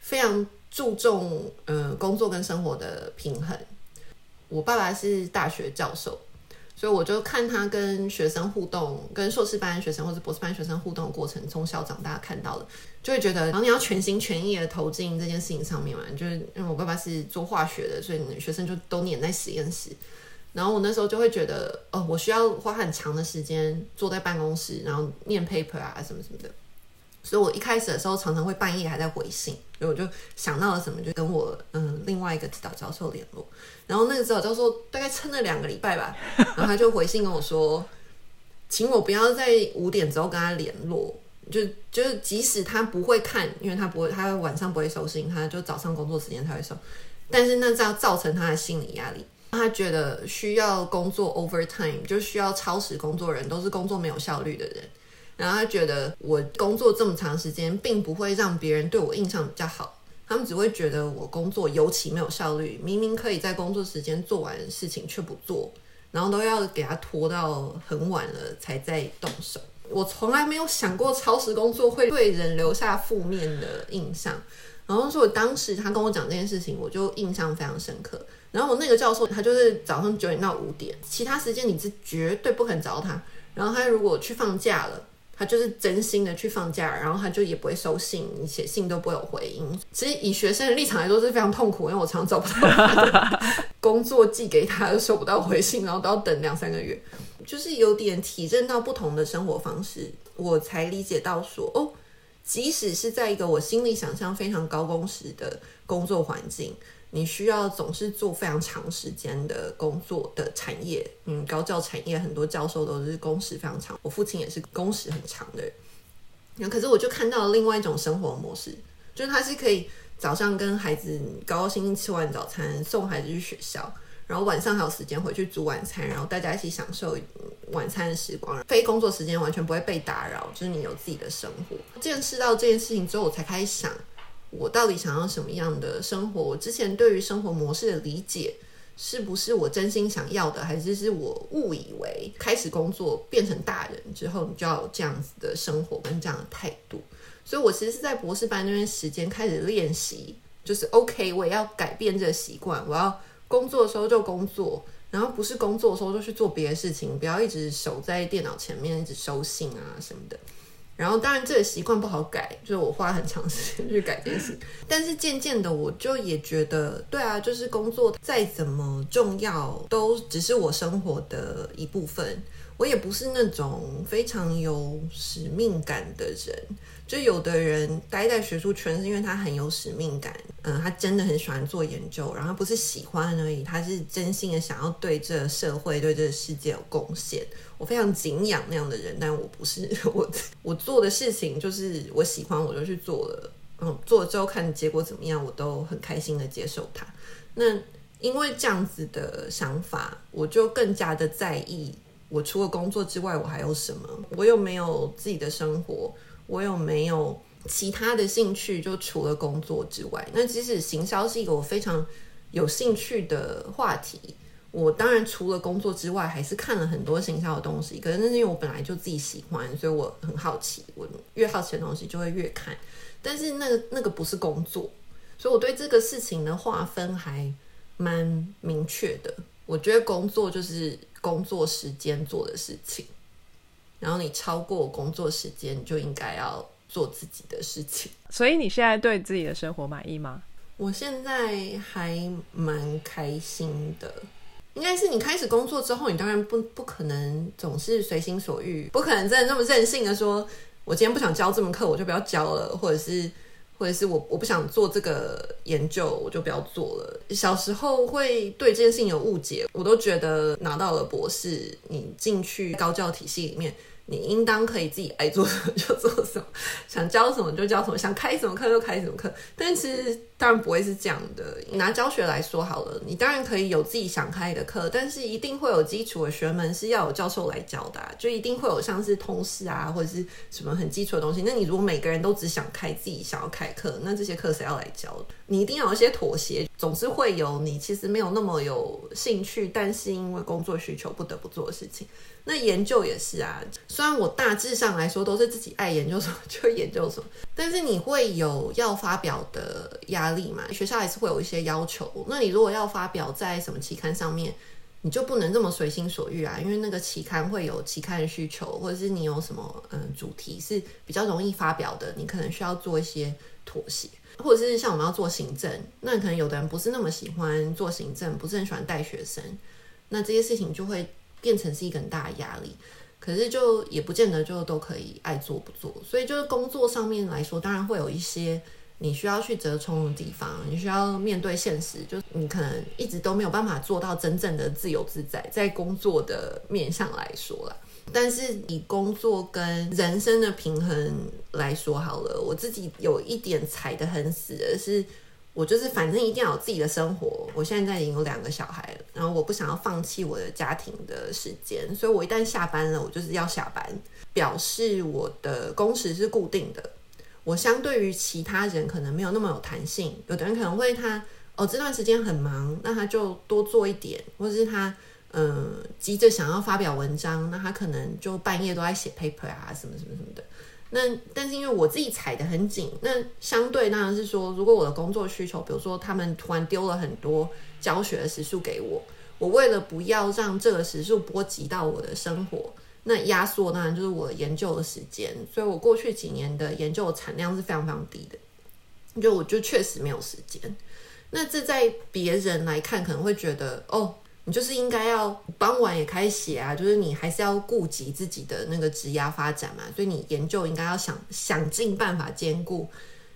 非常注重呃工作跟生活的平衡。我爸爸是大学教授。所以我就看他跟学生互动，跟硕士班学生或者博士班学生互动的过程，从小长大看到的，就会觉得，然后你要全心全意的投进这件事情上面嘛。就是因为我爸爸是做化学的，所以学生就都黏在实验室。然后我那时候就会觉得，哦，我需要花很长的时间坐在办公室，然后念 paper 啊什么什么的。所以我一开始的时候常常会半夜还在回信，所以我就想到了什么，就跟我嗯另外一个指导教授联络。然后那个指导教授大概撑了两个礼拜吧，然后他就回信跟我说，请我不要在五点之后跟他联络，就就是即使他不会看，因为他不会，他晚上不会收信，他就早上工作时间才会收。但是那这样造成他的心理压力，他觉得需要工作 overtime，就需要超时工作人都是工作没有效率的人。然后他觉得我工作这么长时间，并不会让别人对我印象比较好，他们只会觉得我工作尤其没有效率，明明可以在工作时间做完事情却不做，然后都要给他拖到很晚了才再动手。我从来没有想过超时工作会对人留下负面的印象。然后说，我当时他跟我讲这件事情，我就印象非常深刻。然后我那个教授，他就是早上九点到五点，其他时间你是绝对不可能找他。然后他如果去放假了，他就是真心的去放假，然后他就也不会收信，你写信都不会有回应。其实以学生的立场来说是非常痛苦，因为我常常找不到 工作寄给他，又收不到回信，然后都要等两三个月，就是有点体证到不同的生活方式，我才理解到说哦。即使是在一个我心里想象非常高工时的工作环境，你需要总是做非常长时间的工作的产业，嗯，高教产业很多教授都是工时非常长，我父亲也是工时很长的人。那可是我就看到了另外一种生活模式，就是他是可以早上跟孩子高高兴兴吃完早餐，送孩子去学校。然后晚上还有时间回去煮晚餐，然后大家一起享受晚餐的时光，非工作时间完全不会被打扰，就是你有自己的生活。见识到这件事情之后，我才开始想，我到底想要什么样的生活？我之前对于生活模式的理解，是不是我真心想要的，还是是我误以为开始工作变成大人之后，你就要有这样子的生活跟这样的态度？所以我其实是在博士班那段时间开始练习，就是 OK，我也要改变这个习惯，我要。工作的时候就工作，然后不是工作的时候就去做别的事情，不要一直守在电脑前面一直收信啊什么的。然后当然这个习惯不好改，就是我花很长时间去改这件事。但是渐渐的我就也觉得，对啊，就是工作再怎么重要，都只是我生活的一部分。我也不是那种非常有使命感的人。就有的人待在学术圈是因为他很有使命感，嗯，他真的很喜欢做研究，然后不是喜欢而已，他是真心的想要对这社会、对这个世界有贡献。我非常敬仰那样的人，但我不是 我，我做的事情就是我喜欢，我就去做了，嗯，做了之后看结果怎么样，我都很开心的接受它。那因为这样子的想法，我就更加的在意，我除了工作之外，我还有什么？我又没有自己的生活。我有没有其他的兴趣？就除了工作之外，那即使行销是一个我非常有兴趣的话题，我当然除了工作之外，还是看了很多行销的东西。可是那是因为我本来就自己喜欢，所以我很好奇。我越好奇的东西就会越看。但是那个那个不是工作，所以我对这个事情的划分还蛮明确的。我觉得工作就是工作时间做的事情。然后你超过工作时间，你就应该要做自己的事情。所以你现在对自己的生活满意吗？我现在还蛮开心的。应该是你开始工作之后，你当然不不可能总是随心所欲，不可能真的那么任性的说，我今天不想教这门课，我就不要教了，或者是 或者是我我不想做这个研究，我就不要做了。小时候会对这件事情有误解，我都觉得拿到了博士，你进去高教体系里面。你应当可以自己爱做什么就做什么，想教什么就教什么，想开什么课就开什么课。但其实当然不会是这样的。拿教学来说好了，你当然可以有自己想开的课，但是一定会有基础的学门是要有教授来教的，就一定会有像是通识啊或者是什么很基础的东西。那你如果每个人都只想开自己想要开课，那这些课谁要来教？你一定要有一些妥协，总是会有你其实没有那么有兴趣，但是因为工作需求不得不做的事情。那研究也是啊，虽然我大致上来说都是自己爱研究什么就研究什么，但是你会有要发表的压力力嘛？学校还是会有一些要求。那你如果要发表在什么期刊上面，你就不能这么随心所欲啊，因为那个期刊会有期刊的需求，或者是你有什么嗯主题是比较容易发表的，你可能需要做一些妥协，或者是像我们要做行政，那可能有的人不是那么喜欢做行政，不是很喜欢带学生，那这些事情就会。变成是一个很大的压力，可是就也不见得就都可以爱做不做，所以就是工作上面来说，当然会有一些你需要去折冲的地方，你需要面对现实，就你可能一直都没有办法做到真正的自由自在，在工作的面上来说啦。但是以工作跟人生的平衡来说好了，我自己有一点踩得很死的是。我就是反正一定要有自己的生活。我现在已经有两个小孩了，然后我不想要放弃我的家庭的时间，所以我一旦下班了，我就是要下班，表示我的工时是固定的。我相对于其他人可能没有那么有弹性，有的人可能会他哦这段时间很忙，那他就多做一点，或者是他嗯急着想要发表文章，那他可能就半夜都在写 paper 啊什么什么什么的。那但是因为我自己踩得很紧，那相对当然是说，如果我的工作需求，比如说他们突然丢了很多教学的时数给我，我为了不要让这个时数波及到我的生活。那压缩当然就是我研究的时间，所以我过去几年的研究产量是非常非常低的，就我就确实没有时间。那这在别人来看可能会觉得，哦，你就是应该要傍晚也开始写啊，就是你还是要顾及自己的那个职业发展嘛，所以你研究应该要想想尽办法兼顾，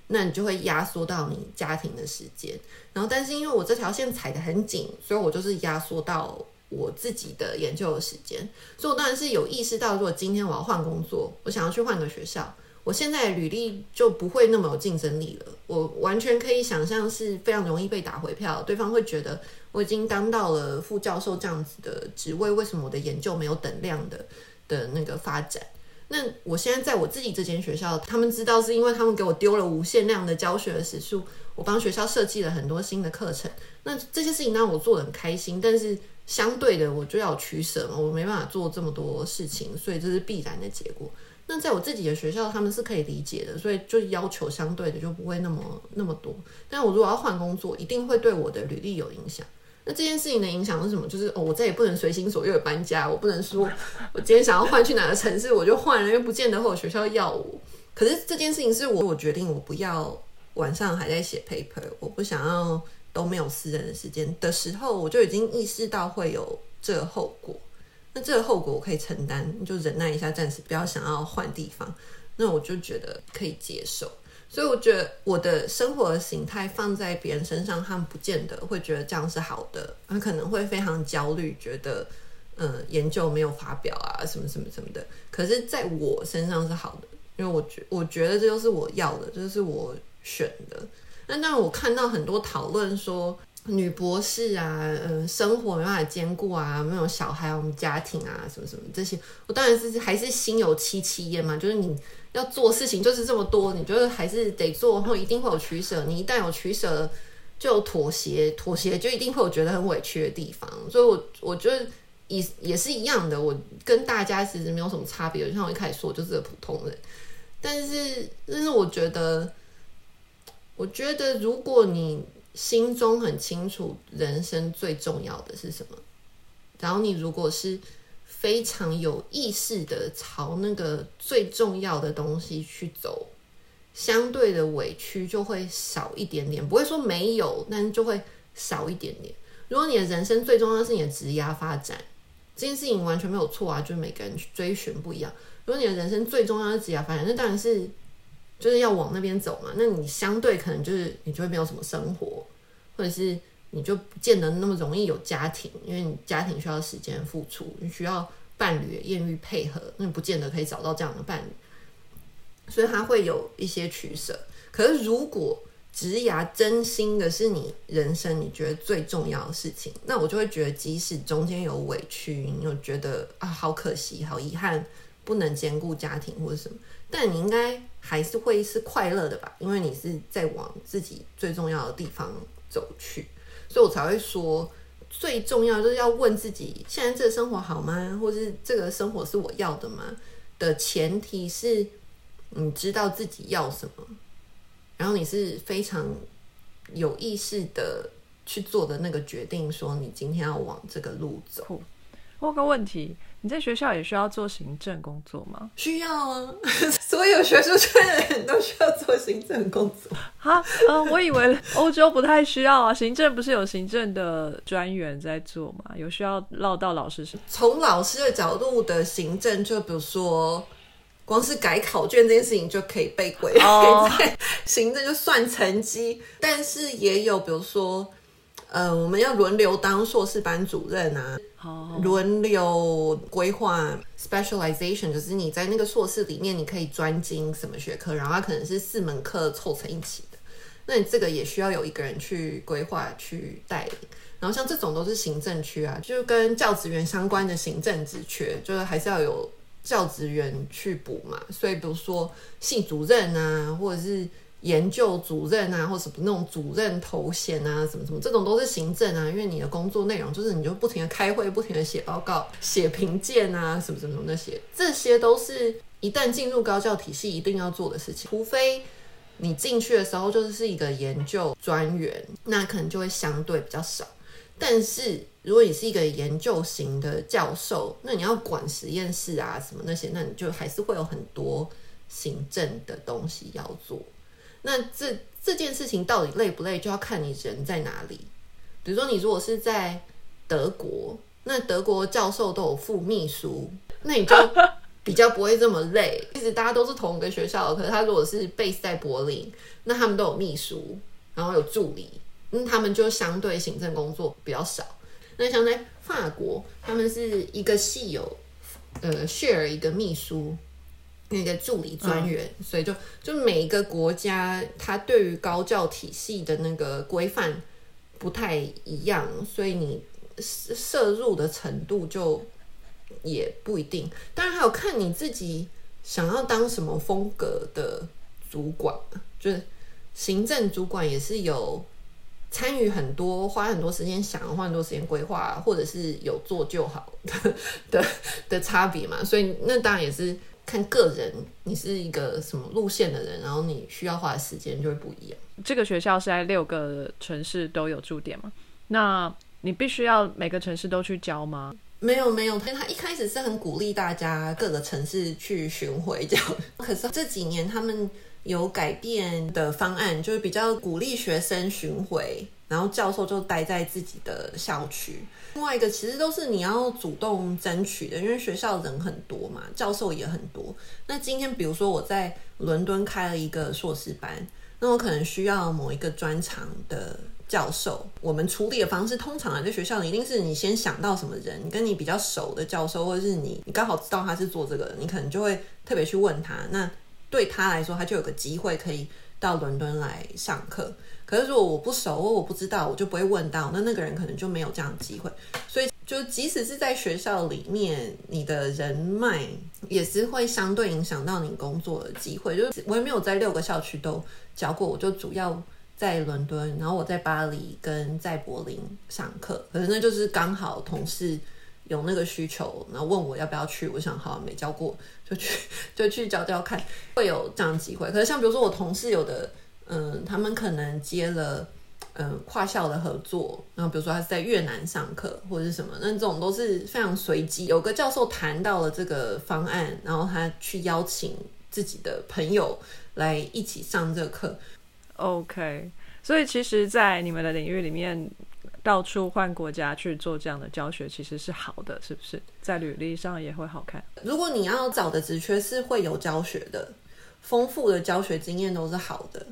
那你就会压缩到你家庭的时间。然后，但是因为我这条线踩得很紧，所以我就是压缩到。我自己的研究的时间，所以我当然是有意识到，如果今天我要换工作，我想要去换个学校，我现在履历就不会那么有竞争力了。我完全可以想象是非常容易被打回票，对方会觉得我已经当到了副教授这样子的职位，为什么我的研究没有等量的的那个发展？那我现在在我自己这间学校，他们知道是因为他们给我丢了无限量的教学的时数，我帮学校设计了很多新的课程，那这些事情让我做的很开心，但是。相对的，我就要取舍嘛，我没办法做这么多事情，所以这是必然的结果。那在我自己的学校，他们是可以理解的，所以就要求相对的就不会那么那么多。但我如果要换工作，一定会对我的履历有影响。那这件事情的影响是什么？就是哦，我再也不能随心所欲的搬家，我不能说我今天想要换去哪个城市我就换了，因为不见得会有学校要我。可是这件事情是我我决定，我不要晚上还在写 paper，我不想要。都没有私人的时间的时候，我就已经意识到会有这个后果。那这个后果我可以承担，就忍耐一下，暂时不要想要换地方。那我就觉得可以接受。所以我觉得我的生活的形态放在别人身上，他们不见得会觉得这样是好的，他可能会非常焦虑，觉得嗯研究没有发表啊，什么什么什么的。可是在我身上是好的，因为我觉我觉得这就是我要的，这是我选的。那当然，我看到很多讨论说女博士啊，嗯，生活没办法兼顾啊，没有小孩，我们家庭啊，什么什么这些，我当然是还是心有戚戚焉嘛。就是你要做事情就是这么多，你觉得还是得做，然后一定会有取舍。你一旦有取舍，就有妥协，妥协就一定会有觉得很委屈的地方。所以，我我觉得也也是一样的，我跟大家其实没有什么差别。就像我一开始说，我就是个普通人，但是，但是我觉得。我觉得，如果你心中很清楚人生最重要的是什么，然后你如果是非常有意识的朝那个最重要的东西去走，相对的委屈就会少一点点，不会说没有，但就会少一点点。如果你的人生最重要是你的职业发展，这件事情完全没有错啊，就是每个人去追寻不一样。如果你的人生最重要的职业发展，那当然是。就是要往那边走嘛，那你相对可能就是你就会没有什么生活，或者是你就不见得那么容易有家庭，因为你家庭需要时间付出，你需要伴侣艳遇配合，那你不见得可以找到这样的伴侣，所以他会有一些取舍。可是如果职牙真心的是你人生你觉得最重要的事情，那我就会觉得即使中间有委屈，你又觉得啊好可惜、好遗憾，不能兼顾家庭或者什么。但你应该还是会是快乐的吧，因为你是在往自己最重要的地方走去，所以我才会说最重要就是要问自己：现在这个生活好吗？或是这个生活是我要的吗？的前提是你知道自己要什么，然后你是非常有意识的去做的那个决定，说你今天要往这个路走。我有个问题。你在学校也需要做行政工作吗？需要啊，所有学术圈的人都需要做行政工作。哈，嗯，我以为欧洲不太需要啊，行政不是有行政的专员在做吗？有需要唠到老师身从老师的角度的行政，就比如说，光是改考卷这件事情就可以被归类在行政，就算成绩。但是也有，比如说。呃，我们要轮流当硕士班主任啊，轮流规划 specialization，就是你在那个硕士里面，你可以专精什么学科，然后它可能是四门课凑成一起的。那你这个也需要有一个人去规划、去带领。然后像这种都是行政区啊，就跟教职员相关的行政职缺，就是还是要有教职员去补嘛。所以比如说系主任啊，或者是研究主任啊，或什么那种主任头衔啊，什么什么，这种都是行政啊。因为你的工作内容就是你就不停的开会，不停的写报告、写评鉴啊，什么什么那些，这些都是一旦进入高教体系一定要做的事情，除非。你进去的时候就是是一个研究专员，那可能就会相对比较少。但是如果你是一个研究型的教授，那你要管实验室啊什么那些，那你就还是会有很多行政的东西要做。那这这件事情到底累不累，就要看你人在哪里。比如说你如果是在德国，那德国教授都有副秘书，那你就。比较不会这么累，其实大家都是同一个学校的，可是他如果是 base 在柏林，那他们都有秘书，然后有助理，那他们就相对行政工作比较少。那像在法国，他们是一个系有呃 share 一个秘书，那个助理专员，所以就就每一个国家，它对于高教体系的那个规范不太一样，所以你摄入的程度就。也不一定，当然还有看你自己想要当什么风格的主管，就是行政主管也是有参与很多，花很多时间想，花很多时间规划，或者是有做就好的 的的差别嘛。所以那当然也是看个人，你是一个什么路线的人，然后你需要花的时间就会不一样。这个学校是在六个城市都有驻点吗？那你必须要每个城市都去教吗？没有没有，他一开始是很鼓励大家各个城市去巡回这样。可是这几年他们有改变的方案，就是比较鼓励学生巡回，然后教授就待在自己的校区。另外一个其实都是你要主动争取的，因为学校人很多嘛，教授也很多。那今天比如说我在伦敦开了一个硕士班，那我可能需要某一个专长的。教授，我们处理的方式通常啊，在学校里一定是你先想到什么人，跟你比较熟的教授，或者是你你刚好知道他是做这个，你可能就会特别去问他。那对他来说，他就有个机会可以到伦敦来上课。可是如果我不熟，我不知道，我就不会问到。那那个人可能就没有这样的机会。所以，就即使是在学校里面，你的人脉也是会相对影响到你工作的机会。就是我也没有在六个校区都教过，我就主要。在伦敦，然后我在巴黎跟在柏林上课，可是那就是刚好同事有那个需求，然后问我要不要去，我想好没教过 就去 就去教教看，会有这样机会。可是像比如说我同事有的，嗯，他们可能接了嗯跨校的合作，然后比如说他是在越南上课或者是什么，那这种都是非常随机。有个教授谈到了这个方案，然后他去邀请自己的朋友来一起上这个课。OK，所以其实，在你们的领域里面，到处换国家去做这样的教学，其实是好的，是不是？在履历上也会好看。如果你要找的职缺是会有教学的，丰富的教学经验都是好的。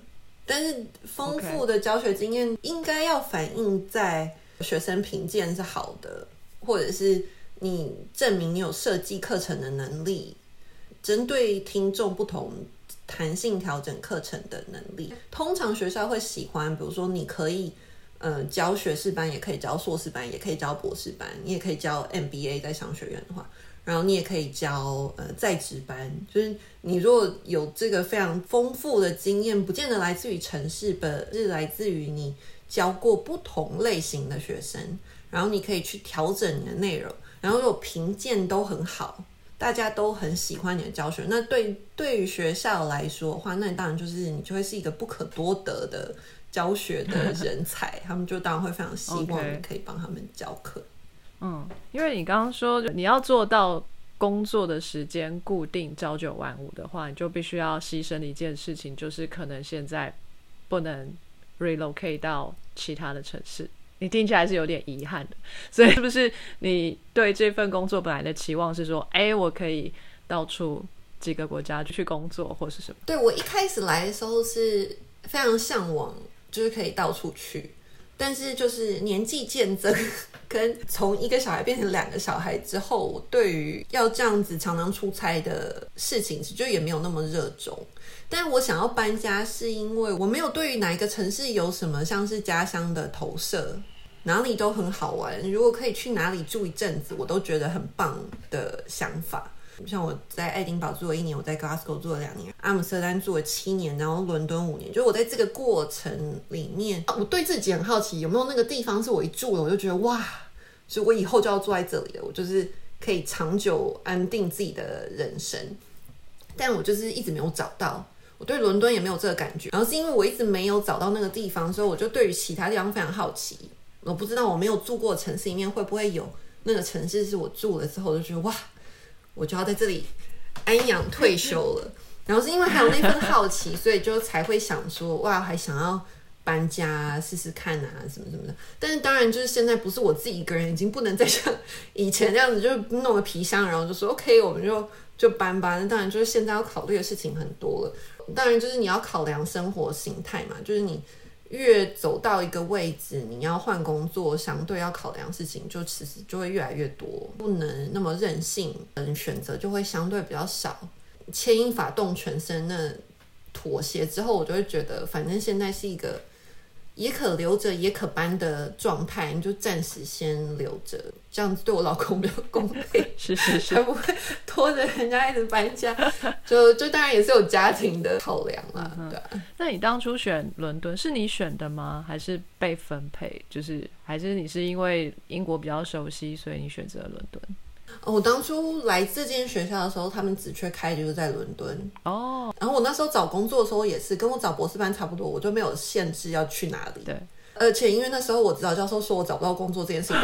但是，丰富的教学经验应该要反映在学生评鉴是好的，或者是你证明你有设计课程的能力，针对听众不同。弹性调整课程的能力，通常学校会喜欢，比如说你可以，呃，教学士班，也可以教硕士班，也可以教博士班，你也可以教 MBA 在商学院的话，然后你也可以教呃在职班，就是你如果有这个非常丰富的经验，不见得来自于城市，本是来自于你教过不同类型的学生，然后你可以去调整你的内容，然后如果评鉴都很好。大家都很喜欢你的教学，那对对于学校来说的话，那当然就是你就会是一个不可多得的教学的人才，他们就当然会非常希望 你可以帮他们教课。嗯，因为你刚刚说你要做到工作的时间固定朝九晚五的话，你就必须要牺牲的一件事情，就是可能现在不能 relocate 到其他的城市。你听起来是有点遗憾的，所以是不是你对这份工作本来的期望是说，哎，我可以到处几个国家去工作，或是什么？对我一开始来的时候是非常向往，就是可以到处去。但是就是年纪渐增，跟从一个小孩变成两个小孩之后，我对于要这样子常常出差的事情，就也没有那么热衷。但我想要搬家，是因为我没有对于哪一个城市有什么像是家乡的投射，哪里都很好玩。如果可以去哪里住一阵子，我都觉得很棒的想法。像我在爱丁堡住了一年，我在 Glasgow 住了两年，阿姆斯特丹住了七年，然后伦敦五年。就我在这个过程里面，我对自己很好奇，有没有那个地方是我一住了，我就觉得哇，所以我以后就要住在这里了，我就是可以长久安定自己的人生。但我就是一直没有找到。我对伦敦也没有这个感觉，然后是因为我一直没有找到那个地方，所以我就对于其他地方非常好奇。我不知道我没有住过城市里面会不会有那个城市是我住了之后就觉得哇，我就要在这里安养退休了。然后是因为还有那份好奇，所以就才会想说哇，还想要搬家试试看啊，什么什么的。但是当然就是现在不是我自己一个人，已经不能再像以前那样子，就弄个皮箱，然后就说 OK，我们就就搬吧。那当然就是现在要考虑的事情很多了。当然，就是你要考量生活形态嘛。就是你越走到一个位置，你要换工作，相对要考量事情就其实就会越来越多，不能那么任性，嗯，选择就会相对比较少。牵一发动全身，那妥协之后，我就会觉得，反正现在是一个。也可留着，也可搬的状态，你就暂时先留着，这样子对我老公比较公平，是是是，才不会拖着人家一直搬家。就就当然也是有家庭的考量啦，对。那你当初选伦敦是你选的吗？还是被分配？就是还是你是因为英国比较熟悉，所以你选择伦敦？我当初来这间学校的时候，他们只缺开就是在伦敦哦。然后我那时候找工作的时候也是跟我找博士班差不多，我就没有限制要去哪里。对，而且因为那时候我指导教授说我找不到工作这件事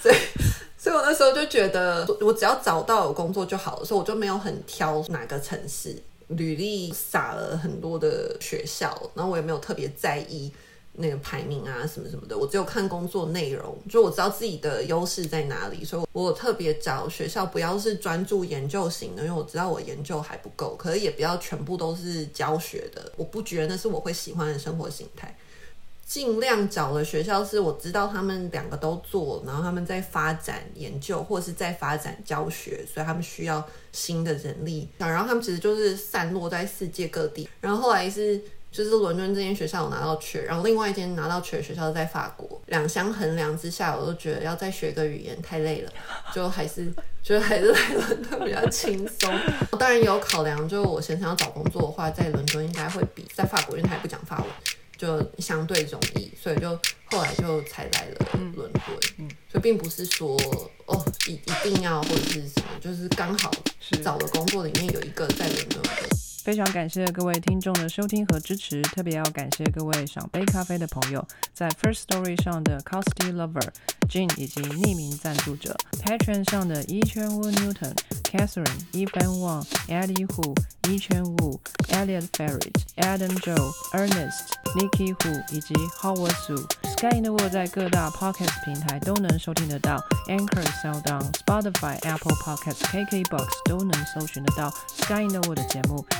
所以所以我那时候就觉得我只要找到有工作就好了，所以我就没有很挑哪个城市，履历撒了很多的学校，然后我也没有特别在意。那个排名啊，什么什么的，我只有看工作内容，就我知道自己的优势在哪里，所以我特别找学校不要是专注研究型的，因为我知道我研究还不够，可是也不要全部都是教学的，我不觉得那是我会喜欢的生活形态。尽量找的学校是我知道他们两个都做，然后他们在发展研究或是在发展教学，所以他们需要新的人力，然后他们其实就是散落在世界各地，然后后来是。就是伦敦这间学校我拿到缺，然后另外一间拿到缺的学校在法国，两相衡量之下，我都觉得要再学个语言太累了，就还是觉得还是来伦敦比较轻松。当然有考量，就我先生要找工作的话，在伦敦应该会比在法国，因为他也不讲法文，就相对容易，所以就后来就才来了伦敦。嗯，所以并不是说哦一一定要或者是什么，就是刚好找的工作里面有一个在伦敦。非常感谢各位听众的收听和支持，特别要感谢各位赏杯咖啡的朋友，在 First Story 上的 Costy Lover、Jean 以及匿名赞助者，Patron 上的 Ye c h e n Wu Newton、Catherine、Evan Wang、Eddie Hu（Ye c h e n Wu、Elliot Ferret、Adam Joe、Ernest、Nikki Hu 以及 Howard Su。Sky in the World 在各大 Podcast 平台都能收听得到，Anchor、SoundOn、Spotify、Apple Podcasts、KKBox 都能搜寻得到 Sky in the World 的节目。